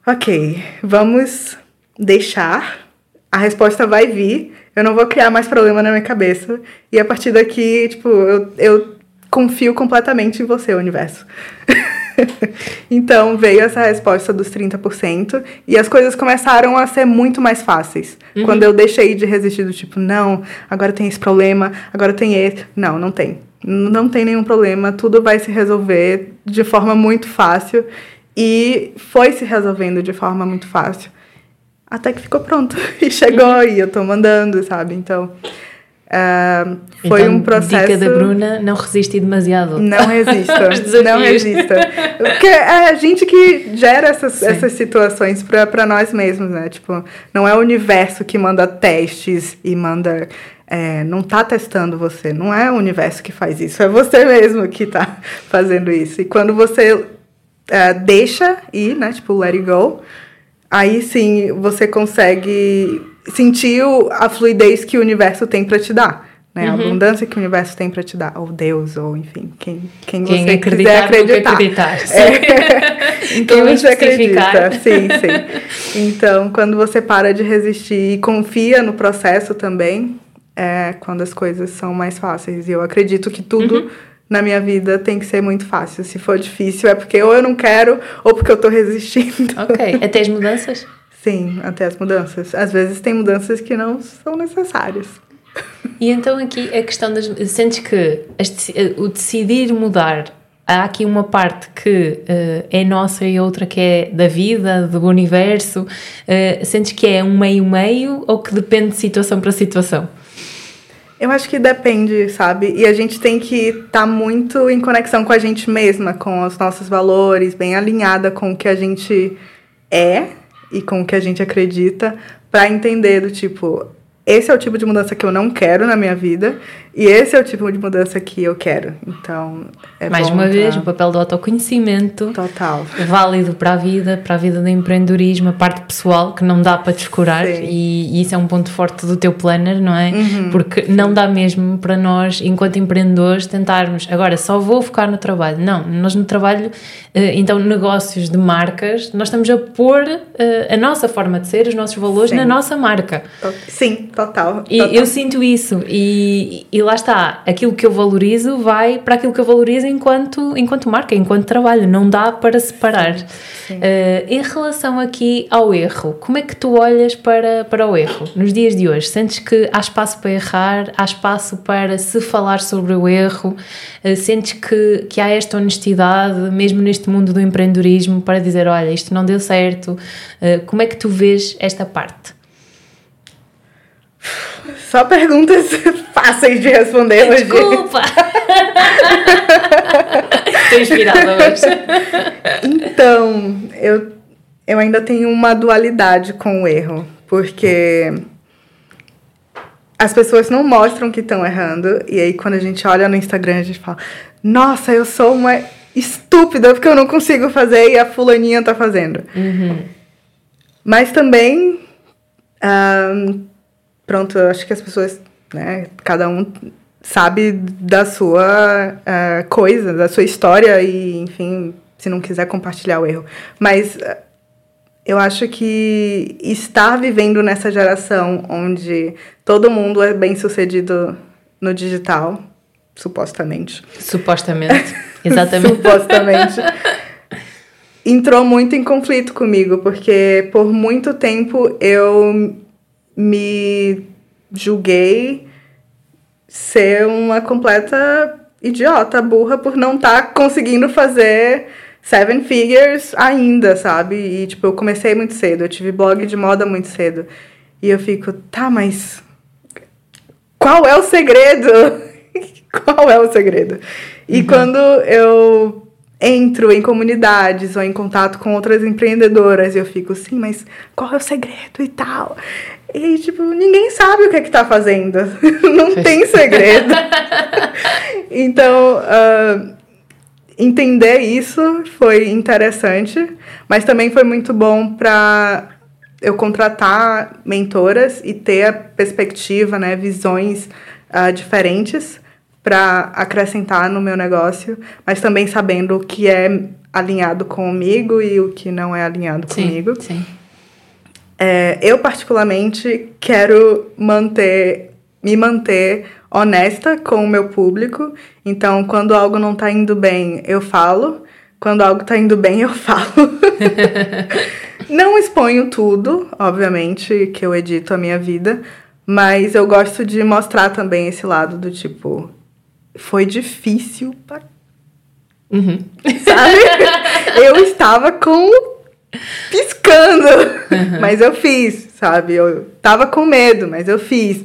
Ok, vamos deixar. A resposta vai vir. Eu não vou criar mais problema na minha cabeça. E a partir daqui, tipo, eu, eu confio completamente em você, universo. então veio essa resposta dos 30% e as coisas começaram a ser muito mais fáceis. Quando eu deixei de resistir do tipo, não, agora tem esse problema, agora tem esse. Não, não tem. Não tem nenhum problema, tudo vai se resolver de forma muito fácil. E foi se resolvendo de forma muito fácil. Até que ficou pronto. E chegou e eu tô mandando, sabe? Então. ah, foi Então, um processo. Dica da Bruna: não resiste demasiado. Não resista. Não resista. Porque é a gente que gera essas, Sim. essas situações pra, pra nós mesmos, né? Tipo, não é o universo que manda testes e manda. é, não tá testando você. Não é o universo que faz isso. É você mesmo que tá fazendo isso. E quando você é, deixa ir, né? Tipo, let it go. Aí sim você consegue sentir a fluidez que o universo tem pra te dar. Né? A Uhum. abundância que o universo tem pra te dar. Ou Deus, ou enfim, quem, quem, Quem você acreditar, quiser acreditar. acreditar. É. em quem você acredita. Sim, sim. Então, quando você para de resistir e confia no processo também, é quando as coisas são mais fáceis. E eu acredito que tudo Uhum. Na minha vida tem que ser muito fácil. Se for difícil, é porque ou eu não quero, ou porque eu tô resistindo. Ok. Até as mudanças? Sim, até as mudanças. Às vezes tem mudanças que não são necessárias. E então aqui a questão das. Sentes que as eh, o decidir mudar, há aqui uma parte que eh, é nossa e outra que é da vida, do universo. Eh, sentes que é um meio-meio ou que depende de situação para situação? Eu acho que depende, sabe? E a gente tem que estar muito em conexão com a gente mesma, com os nossos valores, bem alinhada com o que a gente é e com o que a gente acredita, para entender do tipo, esse é o tipo de mudança que eu não quero na minha vida e esse é o tipo de mudança que eu quero. Então, é Mais uma tá- vez, o papel do autoconhecimento. Total. válido para a vida, para a vida do empreendedorismo, a parte pessoal que não dá para descurar e, e isso é um ponto forte do teu planner, não é? Uhum, Porque não dá mesmo para nós, enquanto empreendedores, tentarmos agora só vou focar no trabalho. Não, nós no trabalho, eh, então negócios de marcas, nós estamos a pôr eh, a nossa forma de ser, os nossos valores Sim. na nossa marca. Sim, total. E total. eu sinto isso, e, e lá está, aquilo que eu valorizo vai para aquilo que eu valorizo enquanto, enquanto marca, enquanto trabalho, não dá para separar. Eh, em relação aqui ao erro, como é que tu olhas para, para o erro nos dias de hoje? Sentes que há espaço para errar, há espaço para se falar sobre o erro? Eh, sentes que, que há esta honestidade, mesmo neste mundo do empreendedorismo, para dizer: olha, isto não deu certo? Eh, como é que tu vês esta parte? Só perguntas fáceis de responder hoje. Desculpa! Estou inspirada hoje. Então, eu, eu ainda tenho uma dualidade com o erro, porque as pessoas não mostram que estão errando. E aí, quando a gente olha no Instagram, a gente fala: Nossa, eu sou uma estúpida porque eu não consigo fazer e a fulaninha tá fazendo. Uhum. Mas também. Um, pronto, eu acho que as pessoas, né? Cada um sabe da sua uh, coisa, da sua história e, enfim, se não quiser compartilhar o erro. Mas uh, eu acho que estar vivendo nessa geração onde todo mundo é bem sucedido no digital, supostamente. Supostamente, exatamente. supostamente. entrou muito em conflito comigo, porque por muito tempo eu me julguei ser uma completa idiota, burra, por não estar tá conseguindo fazer seven figures ainda, sabe? E, tipo, eu comecei muito cedo, eu tive blog de moda muito cedo. E eu fico, tá, mas qual é o segredo? qual é o segredo? E uhum. quando eu entro em comunidades ou em contato com outras empreendedoras, eu fico, sim, mas qual é o segredo e tal? E, tipo, ninguém sabe o que é que tá fazendo. Não tem segredo. então, uh, entender isso foi interessante, mas também foi muito bom para eu contratar mentoras e ter a perspectiva, né, visões uh, diferentes para acrescentar no meu negócio, mas também sabendo o que é alinhado comigo e o que não é alinhado sim, comigo. Sim. É, eu particularmente quero manter, me manter honesta com o meu público. Então, quando algo não tá indo bem, eu falo. Quando algo tá indo bem, eu falo. não exponho tudo, obviamente, que eu edito a minha vida, mas eu gosto de mostrar também esse lado do tipo, foi difícil pra... Uhum. Sabe? eu estava com piscando, uhum. mas eu fiz, sabe? Eu tava com medo, mas eu fiz.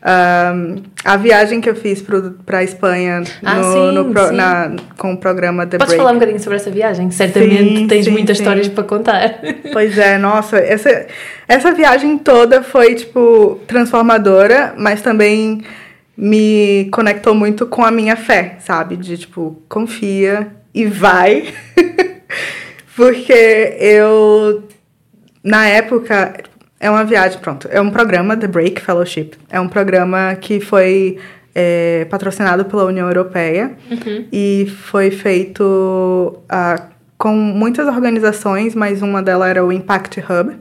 Um, a viagem que eu fiz para a Espanha ah, no, sim, no pro. Na, com o programa The Podes Break. falar um bocadinho sobre essa viagem? Certamente sim, tens sim, muitas histórias para contar. Pois é, nossa, essa, essa viagem toda foi, tipo, transformadora, mas também me conectou muito com a minha fé, sabe? De, tipo, confia e vai. Porque eu, na época, é uma viagem, pronto. É um programa, The Break Fellowship. É um programa que foi é, patrocinado pela União Europeia uhum. e foi feito uh, com muitas organizações, mas uma delas era o Impact Hub.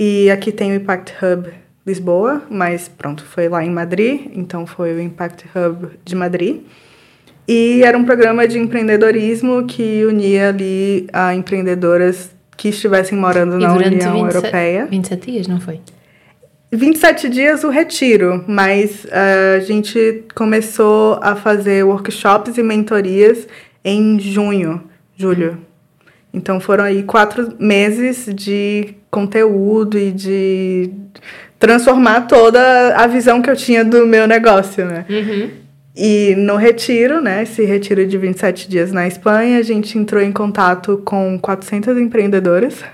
E aqui tem o Impact Hub Lisboa, mas pronto, foi lá em Madrid, então foi o Impact Hub de Madrid. E era um programa de empreendedorismo que unia ali a empreendedoras que estivessem morando e na União 27, Europeia. 27 dias, não foi? 27 dias o retiro, mas uh, a gente começou a fazer workshops e mentorias em junho, julho. Então foram aí quatro meses de conteúdo e de transformar toda a visão que eu tinha do meu negócio, né? Uhum. E no retiro, né, esse retiro de 27 dias na Espanha, a gente entrou em contato com 400 empreendedoras.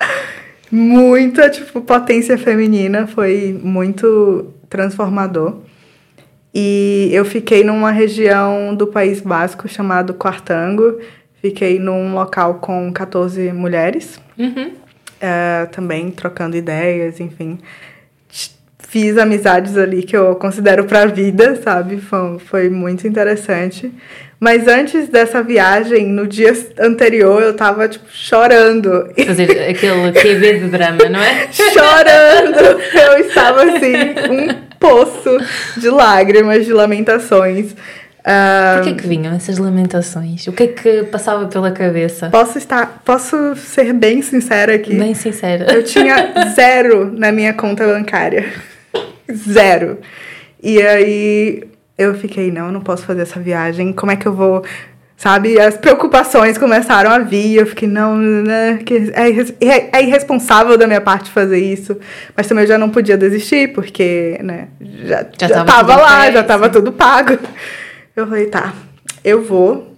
Muita, tipo, potência feminina, foi muito transformador. E eu fiquei numa região do País Basco chamado Quartango. Fiquei num local com 14 mulheres. Uhum. Uh, também trocando ideias, enfim fiz amizades ali que eu considero para a vida, sabe? Foi, foi muito interessante. Mas antes dessa viagem, no dia anterior, eu tava, tipo, chorando. Fazer aquele QB de drama, não é? chorando! Eu estava, assim, um poço de lágrimas, de lamentações. Um, Por que é que vinham essas lamentações? O que é que passava pela cabeça? Posso estar, posso ser bem sincera aqui? Bem sincera. Eu tinha zero na minha conta bancária. Zero. E aí eu fiquei, não, eu não posso fazer essa viagem. Como é que eu vou. Sabe? As preocupações começaram a vir. Eu fiquei, não, né? Que é, é irresponsável da minha parte fazer isso. Mas também eu já não podia desistir, porque, né? Já, já, já tava, lá, pé, já tava tudo pago. Eu falei, tá, eu vou.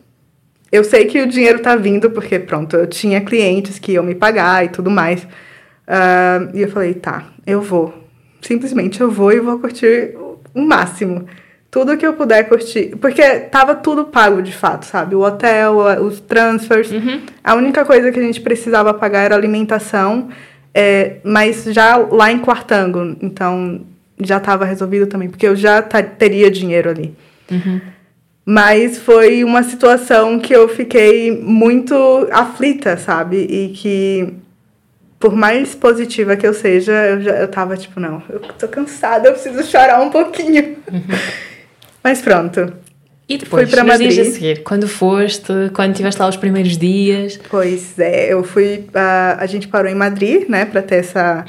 Eu sei que o dinheiro tá vindo, porque, pronto, eu tinha clientes que iam me pagar e tudo mais. Uh, e eu falei, tá, eu vou simplesmente eu vou e vou curtir o máximo. Tudo que eu puder curtir. Porque tava tudo pago de fato, sabe? O hotel, os transfers. Uhum. A única coisa que a gente precisava pagar era alimentação, é, mas já lá em Quartango. Então já estava resolvido também, porque eu já teria dinheiro ali. Uhum. Mas foi uma situação que eu fiquei muito aflita, sabe? E que, por mais positiva que eu seja, eu, já, eu tava tipo, não, eu tô cansada, eu preciso chorar um pouquinho. Mas pronto. E depois, Fui pra nos dias a Madrid. seguir, quando foste, quando estiveste lá os primeiros dias, Pois é, eu fui. A, a gente parou em Madrid, né, pra ter essa.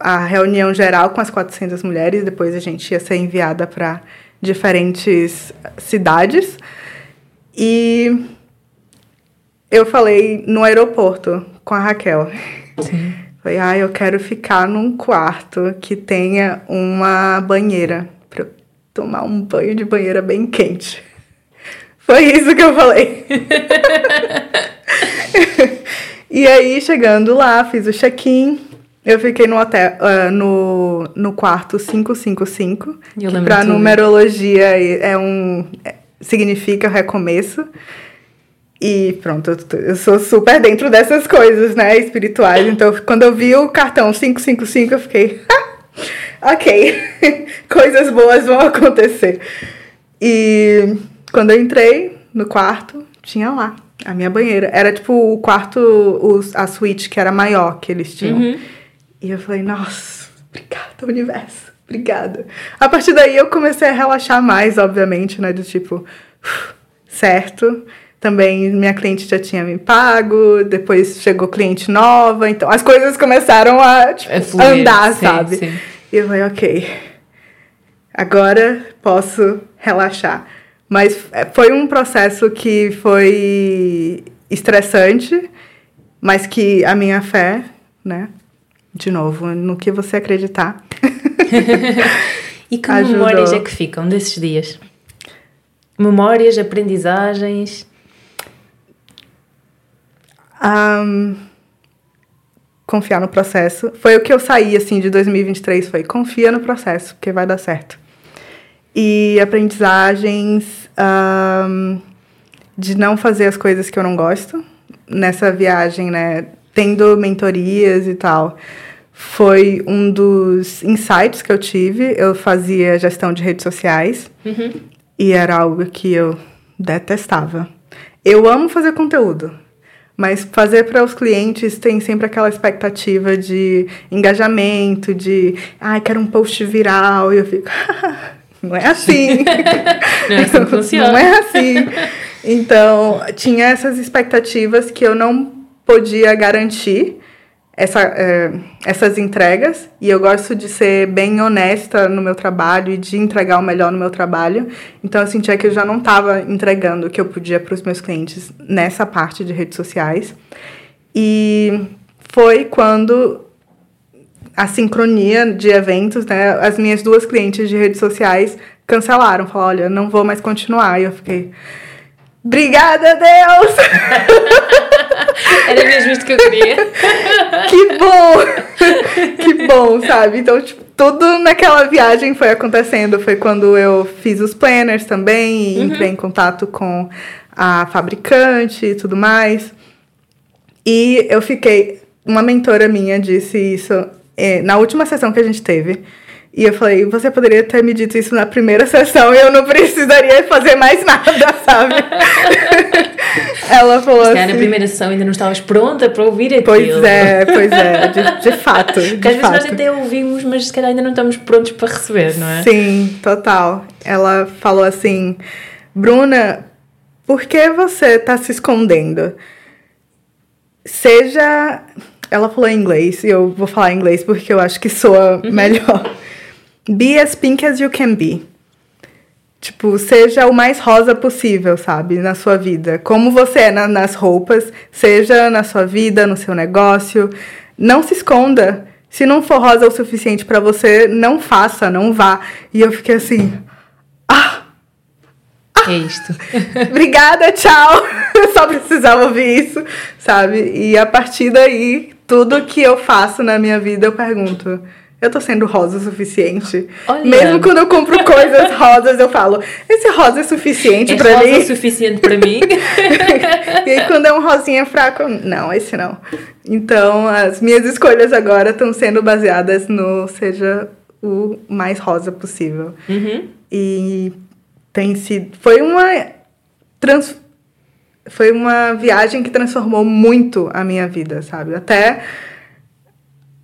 A reunião geral com as 400 mulheres. Depois a gente ia ser enviada para diferentes cidades. E eu falei no aeroporto com a Raquel. Sim. Falei, ah, eu quero ficar num quarto que tenha uma banheira eu tomar um banho de banheira bem quente. Foi isso que eu falei. e aí, chegando lá, fiz o check-in. Eu fiquei no hotel, ah, no, no quarto 555. Eu que pra tudo. numerologia é um. é- significa recomeço. E pronto, eu, sou super dentro dessas coisas, né, espirituais. Então, quando eu vi o cartão 555, eu fiquei, "Ah, ok, coisas boas vão acontecer. E quando eu entrei no quarto, tinha lá a minha banheira. Era tipo o quarto, os, a suíte que era maior que eles tinham. Uhum. E eu falei, nossa, obrigada, universo, obrigada. A partir daí eu comecei a relaxar mais, obviamente, né? Do tipo, certo. Também minha cliente já tinha me pago, depois chegou cliente nova, então as coisas começaram a, tipo, A fluir, andar, sim, sabe? sim. E eu falei, ok, agora posso relaxar. Mas é, foi um processo que foi estressante, mas que a minha fé, né? De novo, no que você acreditar. E que Ajudou. memórias é que ficam desses dias? Memórias, aprendizagens. Ahn, confiar no processo. Foi o que eu saí, assim, de 2023, foi confia no processo, porque vai dar certo. E aprendizagens ahn, de não fazer as coisas que eu não gosto. Nessa viagem, né, tendo mentorias e tal, foi um dos insights que eu tive. Eu fazia gestão de redes sociais. Uhum. E era algo que eu detestava. Eu amo fazer conteúdo, mas fazer para os clientes tem sempre aquela expectativa de engajamento, de, ai, quero um post viral, e eu fico, não é assim. Não é assim que funciona. Não é assim. Então, tinha essas expectativas que eu não podia garantir essa, eh, essas entregas e eu gosto de ser bem honesta no meu trabalho e de entregar o melhor no meu trabalho. Então eu sentia que eu já não estava entregando o que eu podia para os meus clientes nessa parte de redes sociais. E foi quando a sincronia de eventos, né? As minhas duas clientes de redes sociais cancelaram, falaram, olha, não vou mais continuar. E eu fiquei, obrigada, Deus! Era mesmo isto que eu queria. que bom! que bom, sabe? Então, tipo, tudo naquela viagem foi acontecendo. Foi quando eu fiz os planners também e entrei em contato com a fabricante e tudo mais. E eu fiquei. Uma mentora minha disse isso eh, na última sessão que a gente teve. E eu falei, você poderia ter me dito isso na primeira sessão e eu não precisaria fazer mais nada, sabe? Ela falou Se assim. na primeira sessão ainda não estavas pronta para ouvir aquilo. Pois é, pois é, de, de fato. De Porque às vezes fato. nós até ouvimos, mas se calhar ainda não estamos prontos para receber, não é? Sim, total. Ela falou assim: Bruna, por que você tá se escondendo? Seja. Ela falou em inglês, e eu vou falar em inglês porque eu acho que soa melhor. Be as pink as you can be. Tipo, seja o mais rosa possível, sabe? Na sua vida. Como você é na- nas roupas, seja na sua vida, no seu negócio. Não se esconda. Se não for rosa o suficiente pra você, não faça, não vá. E eu fiquei assim. Ah, É isto. obrigada, tchau. Eu só precisava ouvir isso, sabe? E a partir daí, tudo que eu faço na minha vida, eu pergunto: eu tô sendo rosa o suficiente. Olha. Mesmo quando eu compro coisas rosas, eu falo, esse rosa é suficiente É pra rosa mim. o suficiente para mim? e aí, quando é um rosinha fraco, não, esse não. Então, as minhas escolhas agora estão sendo baseadas no seja o mais rosa possível. Uhum. E tem sido. Foi uma. Trans, foi uma viagem que transformou muito a minha vida, sabe? Até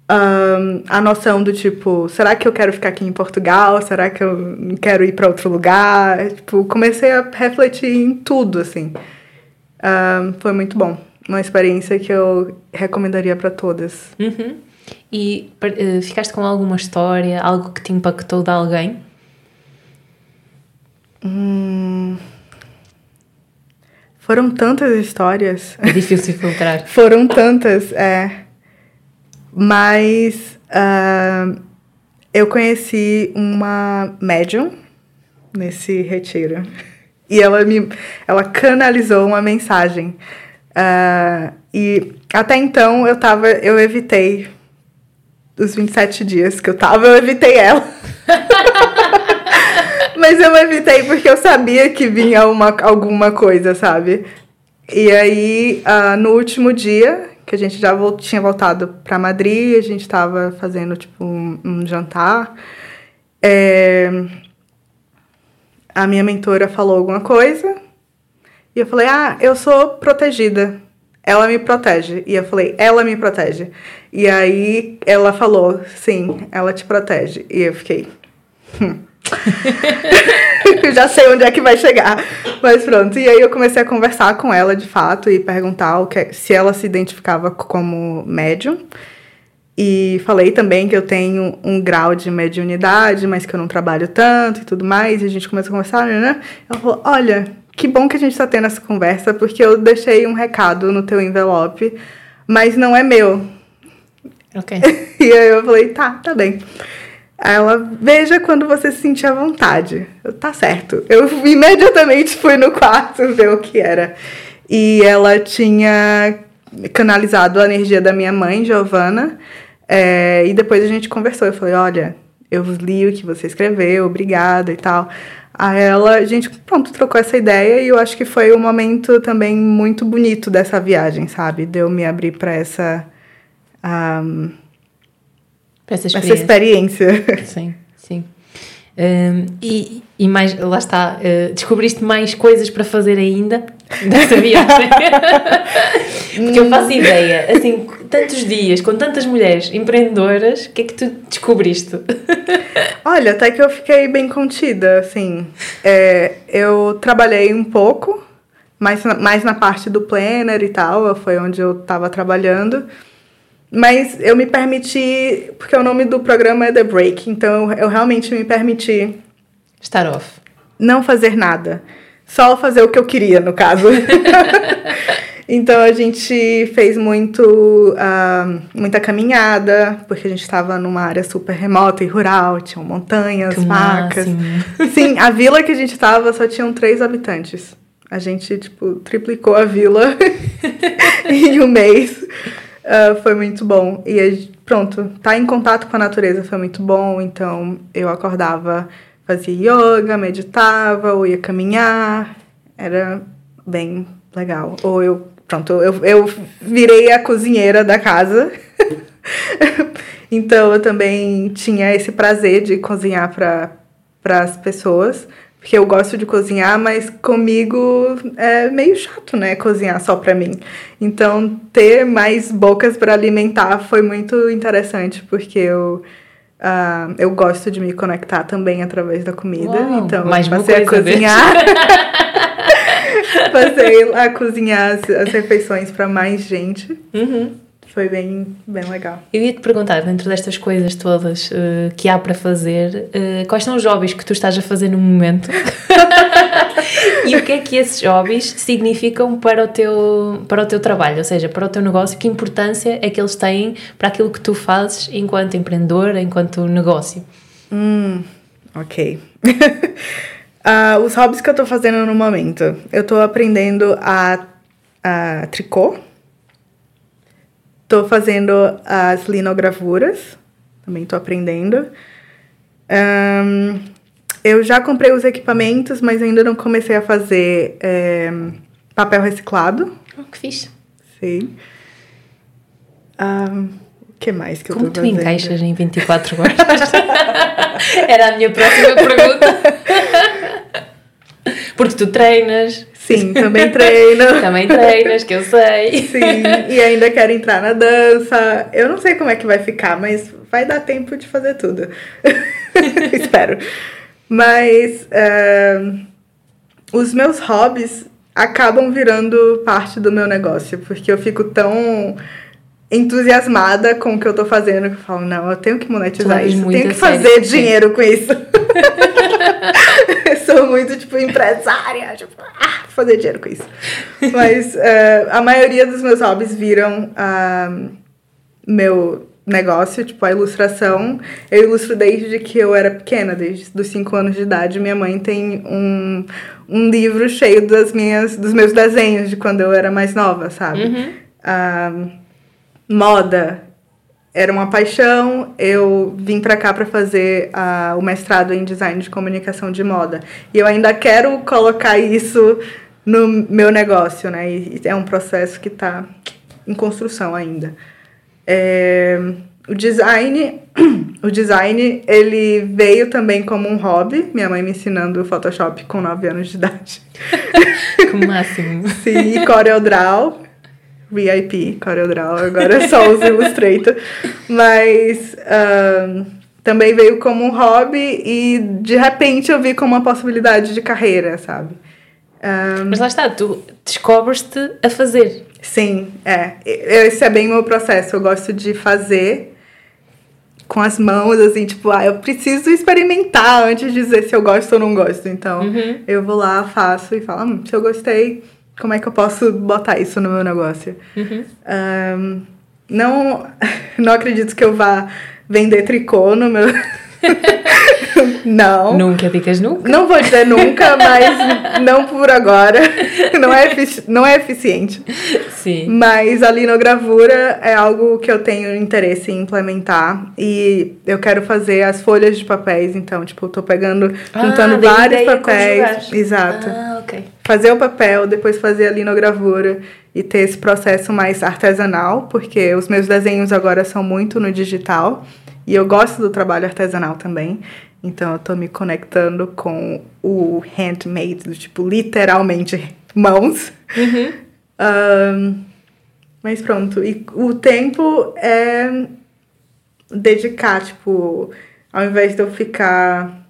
ahn, a noção do tipo, será que eu quero ficar aqui em Portugal? Será que eu quero ir para outro lugar? Tipo, comecei a refletir em tudo, assim. Ahn, foi muito bom. Uma experiência que eu recomendaria para todas. Uhum. E eh, ficaste com alguma história, algo que te impactou de alguém? Hum, foram tantas histórias. É difícil filtrar. Foram tantas, é. Mas ah, eu conheci uma médium nesse retiro. E ela me ela canalizou uma mensagem. Ah, e até então eu tava. Eu evitei os 27 dias que eu tava, eu evitei ela. Mas eu evitei porque eu sabia que vinha uma, alguma coisa, sabe? E aí, ah, no último dia, que a gente já tinha voltado pra Madrid, a gente tava fazendo, tipo, um, um jantar. é, A minha mentora falou alguma coisa. E eu falei, ah, eu sou protegida. Ela me protege. E eu falei, ela me protege. E aí ela falou, sim, ela te protege. E eu fiquei. "Hum." Eu já sei onde é que vai chegar. Mas pronto. E aí eu comecei a conversar com ela de fato e perguntar o que, se ela se identificava como médium. E falei também que eu tenho um grau de mediunidade, mas que eu não trabalho tanto e tudo mais. E a gente começou a conversar, né? Ela falou: Olha, que bom que a gente tá tendo essa conversa, porque eu deixei um recado no teu envelope, mas não é meu. Ok. E aí eu falei, tá, tá bem. Ela, veja quando você se sentir à vontade. Tá certo. Eu imediatamente fui no quarto ver o que era. E ela tinha canalizado a energia da minha mãe, Giovana. é, e depois a gente conversou. Eu falei, olha, eu li o que você escreveu, obrigada e tal. Aí ela, a gente, pronto, trocou essa ideia e eu acho que foi um momento também muito bonito dessa viagem, sabe? De eu me abrir para essa, ah, Para essa essa experiência. experiência. Sim, sim. Hum, e, e mais, lá está, eh, descobriste mais coisas para fazer ainda dessa viagem? Porque eu faço ideia, assim, tantos dias, com tantas mulheres empreendedoras, o que é que tu descobriste? Olha, até que eu fiquei bem contida, assim. É, eu trabalhei um pouco, mais na, mais na parte do planner e tal, foi onde eu estava trabalhando. Mas eu me permiti, porque o nome do programa é The Break, então eu realmente me permiti Estar off. não fazer nada. Só fazer o que eu queria, no caso. então a gente fez muito, ah, muita caminhada, porque a gente estava numa área super remota e rural, tinham montanhas, Que vacas. máximo. Sim, a vila que a gente estava só tinham três habitantes. A gente, tipo, triplicou a vila em um mês. Ah, foi muito bom. E pronto, tá em contato com a natureza foi muito bom. Então eu acordava, fazia yoga, meditava, ou ia caminhar. Era bem legal. Ou eu, pronto, eu, eu virei a cozinheira da casa. então eu também tinha esse prazer de cozinhar para as pessoas. Porque eu gosto de cozinhar, mas comigo é meio chato, né? Cozinhar só pra mim. Então, ter mais bocas para alimentar foi muito interessante, porque eu, ah, eu gosto de me conectar também através da comida. Uau, então, passei a cozinhar. passei a cozinhar as, as refeições para mais gente. Uhum. Foi bem, bem legal. Eu ia te perguntar, dentro destas coisas todas eh, que há para fazer, eh, quais são os hobbies que tu estás a fazer no momento? e o que é que esses hobbies significam para o, teu, para o teu trabalho, ou seja, para o teu negócio? Que importância é que eles têm para aquilo que tu fazes enquanto empreendedora, enquanto negócio? Hum, ok. Ah, os hobbies que eu tô fazendo no momento. Eu tô aprendendo a, a tricô. Tô fazendo as linogravuras, também tô aprendendo. Um, eu já comprei os equipamentos, mas ainda não comecei a fazer é, papel reciclado. Oh, que fixe. Sim. Um, o que mais que Como eu tô tu fazendo? encaixas em 24 horas? Era a minha próxima pergunta. Porque tu treinas, Sim, também treino. também treinas, que eu sei. Sim, e ainda quero entrar na dança. Eu não sei como é que vai ficar, mas vai dar tempo de fazer tudo. Espero. Mas eh, os meus hobbies acabam virando parte do meu negócio, porque eu fico tão entusiasmada com o que eu tô fazendo que eu falo, não, eu tenho que monetizar isso, tenho que fazer sim. dinheiro com isso. tipo, empresária, tipo, ah, fazer dinheiro com isso. Mas eh, a maioria dos meus hobbies viram ah, meu negócio, tipo, a ilustração. Eu ilustro desde que eu era pequena, desde os 5 anos de idade. Minha mãe tem um, um livro cheio das minhas, dos meus desenhos de quando eu era mais nova, sabe? Ah, moda era uma paixão. Eu vim pra cá pra fazer ah, o mestrado em design de comunicação de moda. E eu ainda quero colocar isso no meu negócio, né? E é um processo que tá em construção ainda. É, o design, o design, ele veio também como um hobby. Minha mãe me ensinando Photoshop com 9 anos de idade. Que máximo. Sim, e CorelDRAW. VIP, CorelDRAW, agora eu só uso Illustrator. Mas também veio como um hobby e de repente eu vi como uma possibilidade de carreira, sabe? Ahn, Mas lá está, tu descobres-te a fazer. Sim, é. Esse é bem o meu processo. Eu gosto de fazer com as mãos, assim, tipo, ah, eu preciso experimentar antes de dizer se eu gosto ou não gosto. Então, eu vou lá, faço e falo, hum, se eu gostei, como é que eu posso botar isso no meu negócio? Ahn, não, não acredito que eu vá vender tricô no meu. não. Nunca dicas nunca. Não vou dizer nunca, mas não por agora. Não é, não é eficiente. Sim. Mas a linogravura é algo que eu tenho interesse em implementar. E eu quero fazer as folhas de papéis. Então, tipo, eu tô pegando, juntando Ah, a vários papéis. Exato. Ah, ok. Fazer o papel, depois fazer a linogravura e ter esse processo mais artesanal, porque os meus desenhos agora são muito no digital. E eu gosto do trabalho artesanal também. Então eu tô me conectando com o handmade, do tipo, literalmente mãos. Ahn, mas pronto. E o tempo é dedicar, tipo, ao invés de eu ficar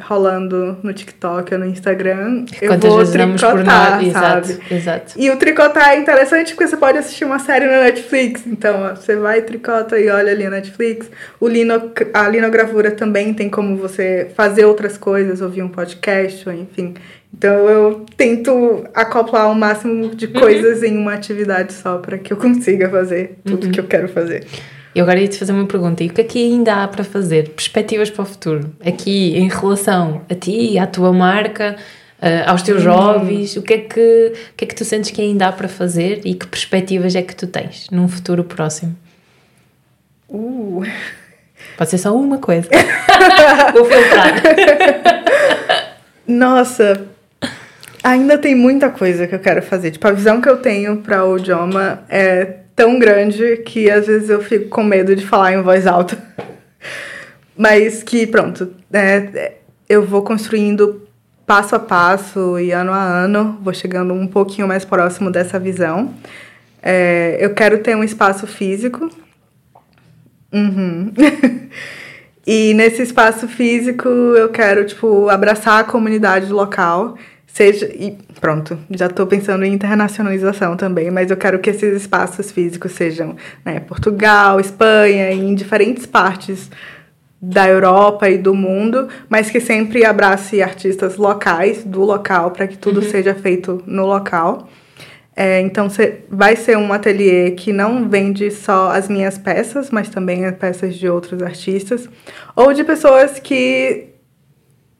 rolando no TikTok ou no Instagram, eu Quantas vou damos por tricotar, nada? Exato, sabe? exato. E o tricotar é interessante porque você pode assistir uma série na Netflix. Então, ó, você vai, tricota e olha ali a Netflix. O lino, a linogravura também tem como você fazer outras coisas, ouvir um podcast, ou enfim. Então, eu tento acoplar o máximo de coisas em uma atividade só para que eu consiga fazer tudo que eu quero fazer. E agora ia-te fazer uma pergunta. E o que é que ainda há para fazer? Perspectivas para o futuro? Aqui, em relação a ti, à tua marca, eh, aos teus hobbies, o que, é que, o que é que tu sentes que ainda há para fazer e que perspectivas é que tu tens num futuro próximo? Uh. Pode ser só uma coisa. Vou filtrar. Nossa, ainda tem muita coisa que eu quero fazer. Tipo, a visão que eu tenho para o idioma é tão grande que às vezes eu fico com medo de falar em voz alta. Mas que, pronto, é, eu vou construindo passo a passo e ano a ano, vou chegando um pouquinho mais próximo dessa visão. É, eu quero ter um espaço físico. Uhum. e nesse espaço físico eu quero, tipo, abraçar a comunidade local. Seja. E pronto, já estou pensando em internacionalização também, mas eu quero que esses espaços físicos sejam né, Portugal, Espanha, em diferentes partes da Europa e do mundo, mas que sempre abrace artistas locais do local para que tudo seja feito no local. É, então vai ser um ateliê que não vende só as minhas peças, mas também as peças de outros artistas ou de pessoas que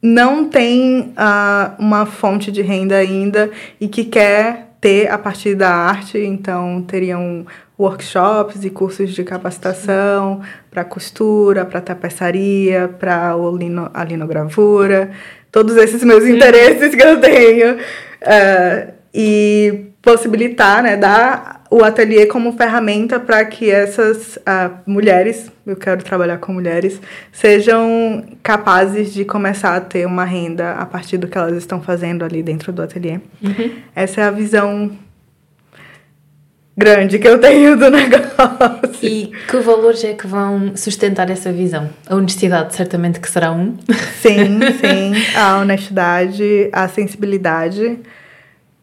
não têm ah, uma fonte de renda ainda e que quer ter a partir da arte, então teriam workshops e cursos de capacitação para costura, para tapeçaria, para a linogravura, todos esses meus interesses que eu tenho. Uh, e possibilitar, né, dar o ateliê como ferramenta para que essas uh, mulheres, eu quero trabalhar com mulheres, sejam capazes de começar a ter uma renda a partir do que elas estão fazendo ali dentro do ateliê. Uhum. Essa é a visão grande que eu tenho do negócio. E que valores é que vão sustentar essa visão? A honestidade, certamente que será um. Sim, sim. A honestidade, a sensibilidade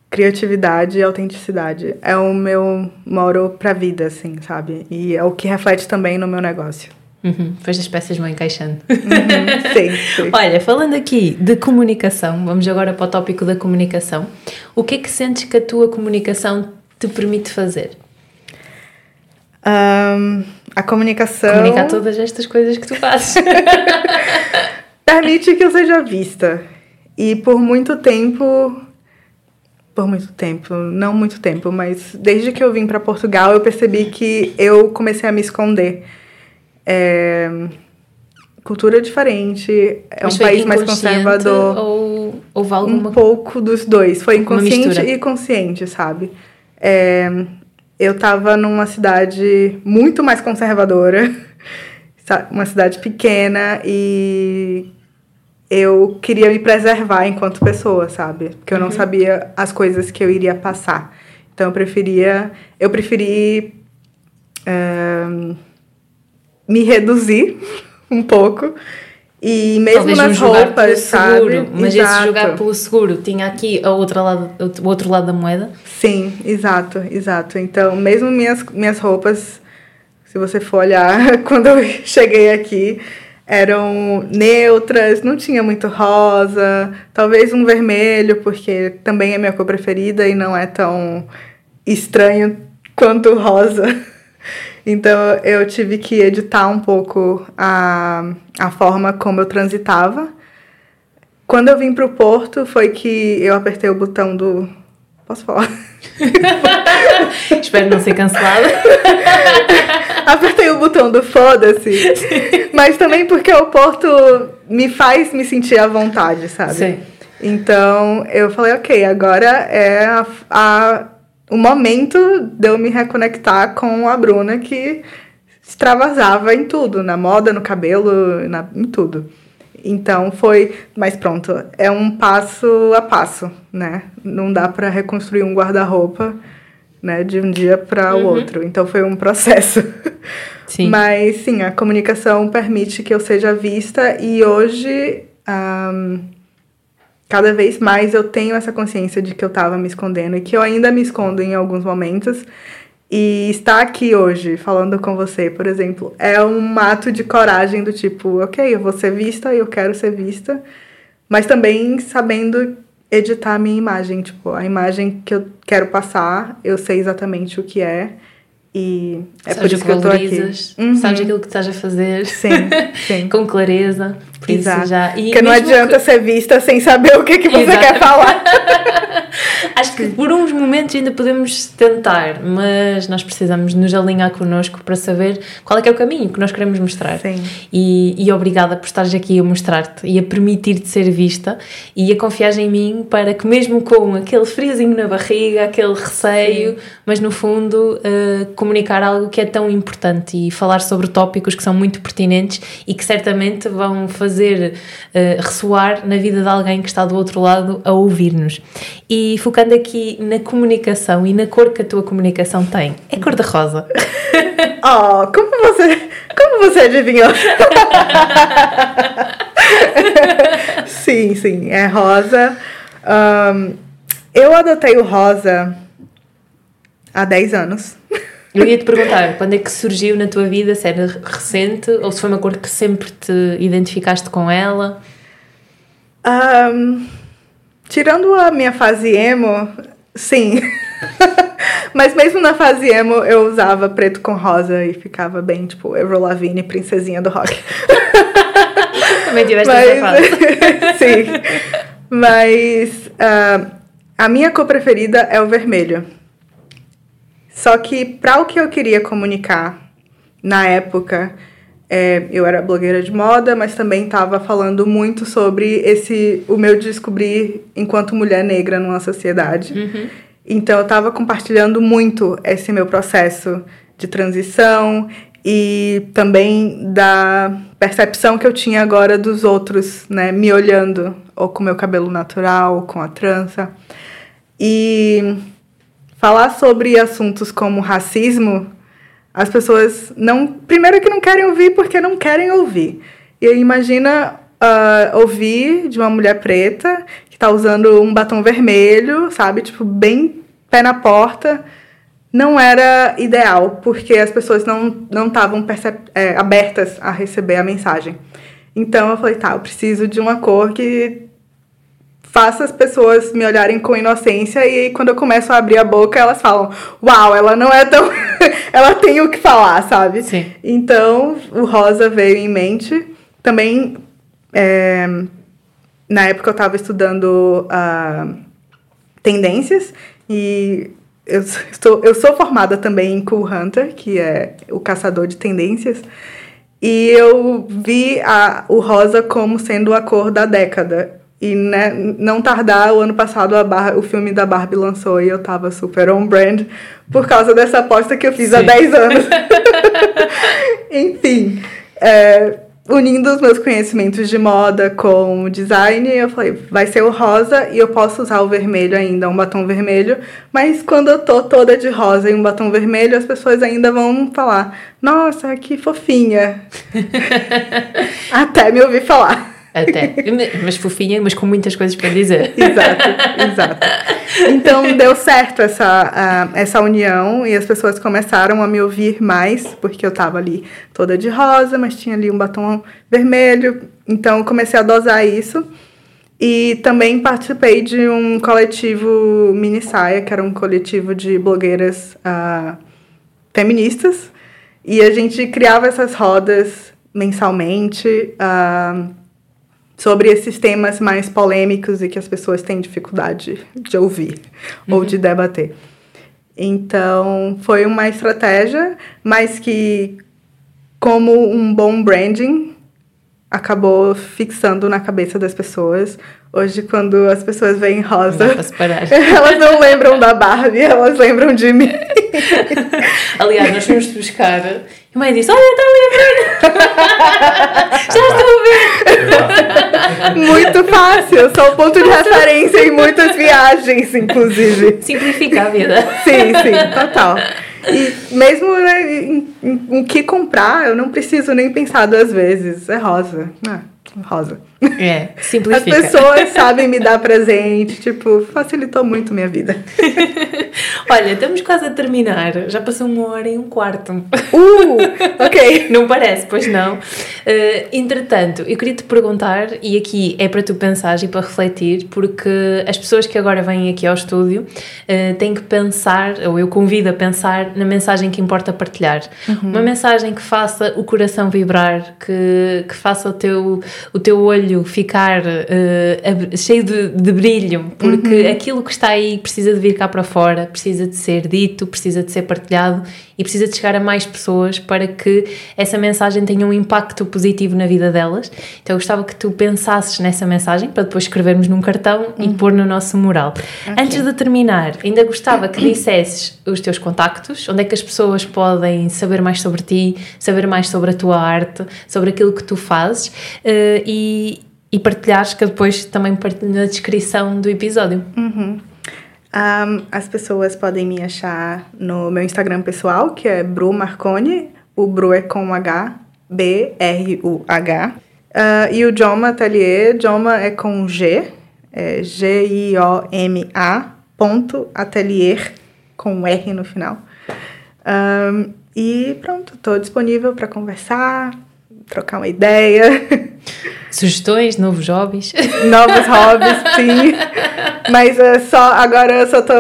criatividade e autenticidade. É o meu moro pra vida, assim, sabe? E é o que reflete também no meu negócio. Uhum, depois as peças vão encaixando. Uhum, sim, sim. Olha, falando aqui de comunicação, vamos agora para o tópico da comunicação. O que é que sentes que a tua comunicação te permite fazer? Um, a comunicação. Comunicar todas estas coisas que tu fazes. permite que eu seja vista. E por muito tempo por muito tempo, não muito tempo, mas desde que eu vim para Portugal eu percebi que eu comecei a me esconder. É, cultura diferente, é mas um país mais conservador. Ou houve alguma... Um pouco dos dois, foi inconsciente e consciente, sabe? É, eu estava numa cidade muito mais conservadora, uma cidade pequena e eu queria me preservar enquanto pessoa, sabe? Porque eu não uhum. sabia as coisas que eu iria passar. Então eu preferia. Eu preferi. Uh, me reduzir um pouco. E mesmo Talvez nas roupas, seguro, sabe? Mas exato. esse jogar pelo seguro tinha aqui a outra lado, o outro lado da moeda? Sim, exato, exato. Então, mesmo minhas, minhas roupas, se você for olhar, quando eu cheguei aqui, eram neutras, não tinha muito rosa, talvez um vermelho, porque também é minha cor preferida e não é tão estranho quanto rosa. Então eu tive que editar um pouco a, a forma como eu transitava. Quando eu vim para o Porto, foi que eu apertei o botão do. Posso falar? Espero não ser cancelada. Apertei o botão do foda-se. Mas também porque o Porto me faz me sentir à vontade, sabe? Sim. Então eu falei, ok, agora é a, a, o momento de eu me reconectar com a Bruna que extravasava em tudo, na moda, no cabelo, na, em tudo. Então foi, mas pronto, é um passo a passo, né? Não dá para reconstruir um guarda-roupa, né, de um dia para o uhum. outro. Então foi um processo. Sim. Mas sim, a comunicação permite que eu seja vista e hoje um, cada vez mais eu tenho essa consciência de que eu estava me escondendo e que eu ainda me escondo em alguns momentos. E estar aqui hoje falando com você, por exemplo, é um ato de coragem do tipo, ok, eu vou ser vista, eu quero ser vista, mas também sabendo editar a minha imagem, tipo, a imagem que eu quero passar, eu sei exatamente o que é. E é sabes por isso que eu tô aqui. Uhum. Sabes aquilo que estás a fazer. Sim, sim. Com clareza. Por Exato. isso já. E Porque não adianta que... ser vista sem saber o que, que você Exato. quer falar. Acho que por uns momentos ainda podemos tentar, mas nós precisamos nos alinhar connosco para saber qual é que é o caminho que nós queremos mostrar. Sim. E, e obrigada por estares aqui a mostrar-te e a permitir-te ser vista e a confiar em mim para que mesmo com aquele friozinho na barriga, aquele receio, Sim. mas no fundo uh, comunicar algo que é tão importante e falar sobre tópicos que são muito pertinentes e que certamente vão fazer uh, ressoar na vida de alguém que está do outro lado a ouvir-nos. E focando aqui na comunicação e na cor que a tua comunicação tem, é cor de rosa. oh, como você, como você adivinhou? sim, sim, é rosa. Um, eu adotei o rosa há 10 anos. Eu ia te perguntar, quando é que surgiu na tua vida, se era recente ou se foi uma cor que sempre te identificaste com ela? Um, Tirando a minha fase emo, sim. Mas mesmo na fase emo, eu usava preto com rosa e ficava bem, tipo, Avril Lavigne, princesinha do rock. Também Mas, essa fase. sim. Mas uh, a minha cor preferida é o vermelho. Só que para o que eu queria comunicar na época, é, eu era blogueira de moda, mas também estava falando muito sobre esse o meu descobrir enquanto mulher negra numa sociedade. Uhum. Então eu estava compartilhando muito esse meu processo de transição e também da percepção que eu tinha agora dos outros, né, me olhando ou com meu cabelo natural, ou com a trança. E falar sobre assuntos como racismo as pessoas não. Primeiro que não querem ouvir porque não querem ouvir. E aí imagina uh, ouvir de uma mulher preta que está usando um batom vermelho, sabe? Tipo, bem pé na porta. Não era ideal, porque as pessoas não estavam é, abertas a receber a mensagem. Então eu falei, tá, eu preciso de uma cor que faça as pessoas me olharem com inocência e quando eu começo a abrir a boca, elas falam: "Uau, ela não é tão ela tem o que falar", sabe? Sim. Então, o rosa veio em mente. Também é, na época eu estava estudando uh, tendências e eu, estou, eu sou formada também em Cool Hunter, que é o caçador de tendências. E eu vi a, o rosa como sendo a cor da década. E né, não tardar, o ano passado Bar o filme da Barbie lançou e eu tava super on-brand por causa dessa aposta que eu fiz Sim. há 10 anos. Enfim, é, unindo os meus conhecimentos de moda com o design, eu falei, vai ser o rosa e eu posso usar o vermelho ainda, um batom vermelho, mas quando eu tô toda de rosa e um batom vermelho, as pessoas ainda vão falar, nossa, que fofinha. Até me ouvir falar. Até. Mas fofinha, mas com muitas coisas para dizer. exato, exato. Então deu certo essa, uh, essa união e as pessoas começaram a me ouvir mais, porque eu tava ali toda de rosa, mas tinha ali um batom vermelho. Então comecei a dosar isso. E também participei de um coletivo Mini Saia, que era um coletivo de blogueiras uh, feministas. E a gente criava essas rodas mensalmente. Uh, sobre esses temas mais polêmicos e que as pessoas têm dificuldade de ouvir uhum. ou de debater. Então, foi uma estratégia, mas que, como um bom branding, acabou fixando na cabeça das pessoas. Hoje, quando as pessoas veem rosa, elas não lembram da Barbie, elas lembram de mim. Aliás, nós fomos buscar e a mãe disse: Olha, está ali a Já estou a ver! Muito fácil, sou ponto de referência em muitas viagens, inclusive. Simplifica a vida. Sim, sim, total. E mesmo né, em, em, em, que comprar, eu não preciso nem pensar duas vezes. É rosa. Ah rosa. É, simplifica. As pessoas sabem me dar presente, tipo, facilitou muito minha vida. Olha, estamos quase a terminar. Já passou uma hora e um quarto. Uh, ok. não parece, pois não. Uh, entretanto, eu queria te perguntar, e aqui é para tu pensar e para refletir, porque as pessoas que agora vêm aqui ao estúdio uh, têm que pensar, ou eu convido a pensar na mensagem que importa partilhar. Uhum. Uma mensagem que faça o coração vibrar, que, que faça o teu o teu olho ficar uh, cheio de, de, brilho, porque uhum. aquilo que está aí precisa de vir cá para fora, precisa de ser dito, precisa de ser partilhado e precisa de chegar a mais pessoas para que essa mensagem tenha um impacto positivo na vida delas. Então eu gostava que tu pensasses nessa mensagem para depois escrevermos num cartão uhum. e pôr no nosso mural. Okay. Antes de terminar, ainda gostava que dissesses os teus contactos, onde é que as pessoas podem saber mais sobre ti, saber mais sobre a tua arte, sobre aquilo que tu fazes. Uh, e, e partilhares, que depois também partilho na descrição do episódio. Uhum. Um, as pessoas podem me achar no meu Instagram pessoal, que é Bru Marconi. O Bru é com H, B-R-U-H. Uh, e o Joma Atelier, Joma é com G, é G-I-O-M-A, ponto, atelier, com R no final. Um, e pronto, estou disponível para conversar, trocar uma ideia. Sugestões, novos hobbies? Novos hobbies, sim. Mas uh, só agora eu só tô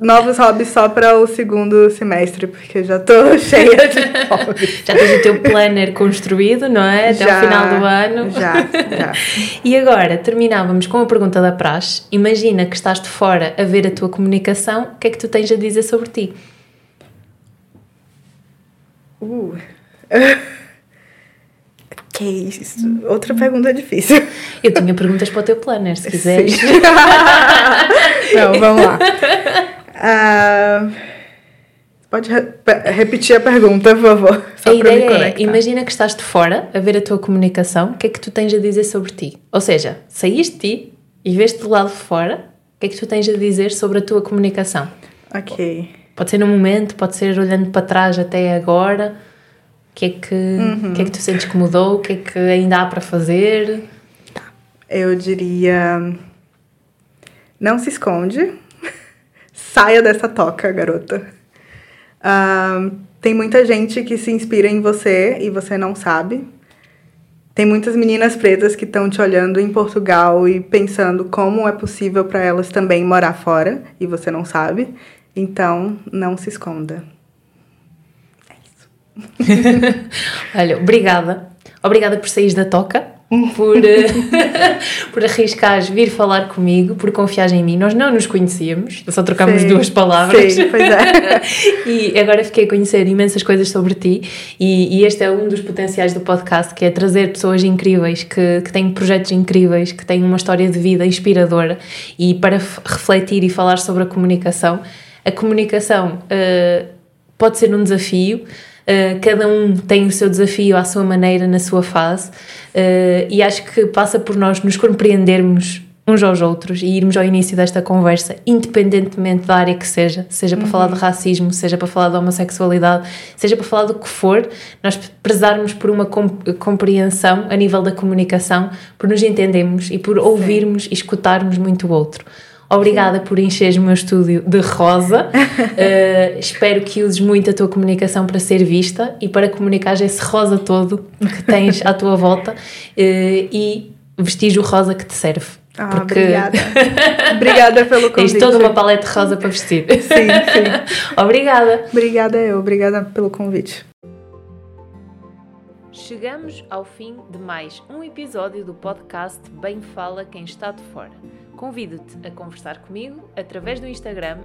novos hobbies só para o segundo semestre, porque já tô cheia de hobbies. já tens o teu planner construído, não é? Até Já, o final do ano. Já, já. E agora, terminávamos com a pergunta da praxe. Imagina que estás de fora a ver a tua comunicação, o que é que tu tens a dizer sobre ti? Uh. Que isso? Outra pergunta difícil. Eu tinha perguntas para o teu planner, se quiseres. Não, vamos lá. Ah, pode re- pe- repetir a pergunta, por favor? Só a ideia é, imagina que estás de fora a ver a tua comunicação, o que é que tu tens a dizer sobre ti? Ou seja, saíste de ti e veste do lado de fora, o que é que tu tens a dizer sobre a tua comunicação? Ok. Pode ser no momento, pode ser olhando para trás até agora. O que é que, o que, é que tu sentes que mudou? O que é que ainda há para fazer? Eu diria. Não se esconde. Saia dessa toca, garota. Ah, tem muita gente que se inspira em você e você não sabe. Tem muitas meninas pretas que estão te olhando em Portugal e pensando como é possível para elas também morar fora e você não sabe. Então, não se esconda. Olha, obrigada. Obrigada por saís da toca, por, eh, por arriscares vir falar comigo, por confiares em mim. Nós não nos conhecíamos, só trocámos duas palavras. Sim, pois é. e agora fiquei a conhecer imensas coisas sobre ti e, e este é um dos potenciais do podcast que é trazer pessoas incríveis que, que têm projetos incríveis que têm uma história de vida inspiradora e para refletir e falar sobre a comunicação a comunicação eh, pode ser um desafio Uh, cada um tem o seu desafio à sua maneira, na sua fase, uh, e acho que passa por nós nos compreendermos uns aos outros e irmos ao início desta conversa, independentemente da área que seja, seja para falar de racismo, seja para falar de homossexualidade, seja para falar do que for, nós prezarmos por uma com- compreensão a nível da comunicação, por nos entendermos e por ouvirmos e escutarmos muito o outro. Obrigada por encheres o meu estúdio de rosa. Uh, espero que uses muito a tua comunicação para ser vista e para comunicar esse rosa todo que tens à tua volta uh, e vestir o rosa que te serve. Ah, obrigada. Obrigada pelo Tens convite. toda uma paleta rosa para vestir. Sim, sim. Obrigada. Obrigada eu, obrigada pelo convite. Chegamos ao fim de mais um episódio do podcast Bem Fala Quem Está de Fora. Convido-te a conversar comigo através do Instagram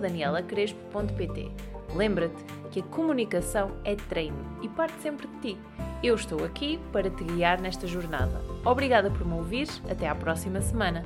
danielacrespo.pt. Lembra-te que a comunicação é treino e parte sempre de ti. Eu estou aqui para te guiar nesta jornada. Obrigada por me ouvir. Até à próxima semana.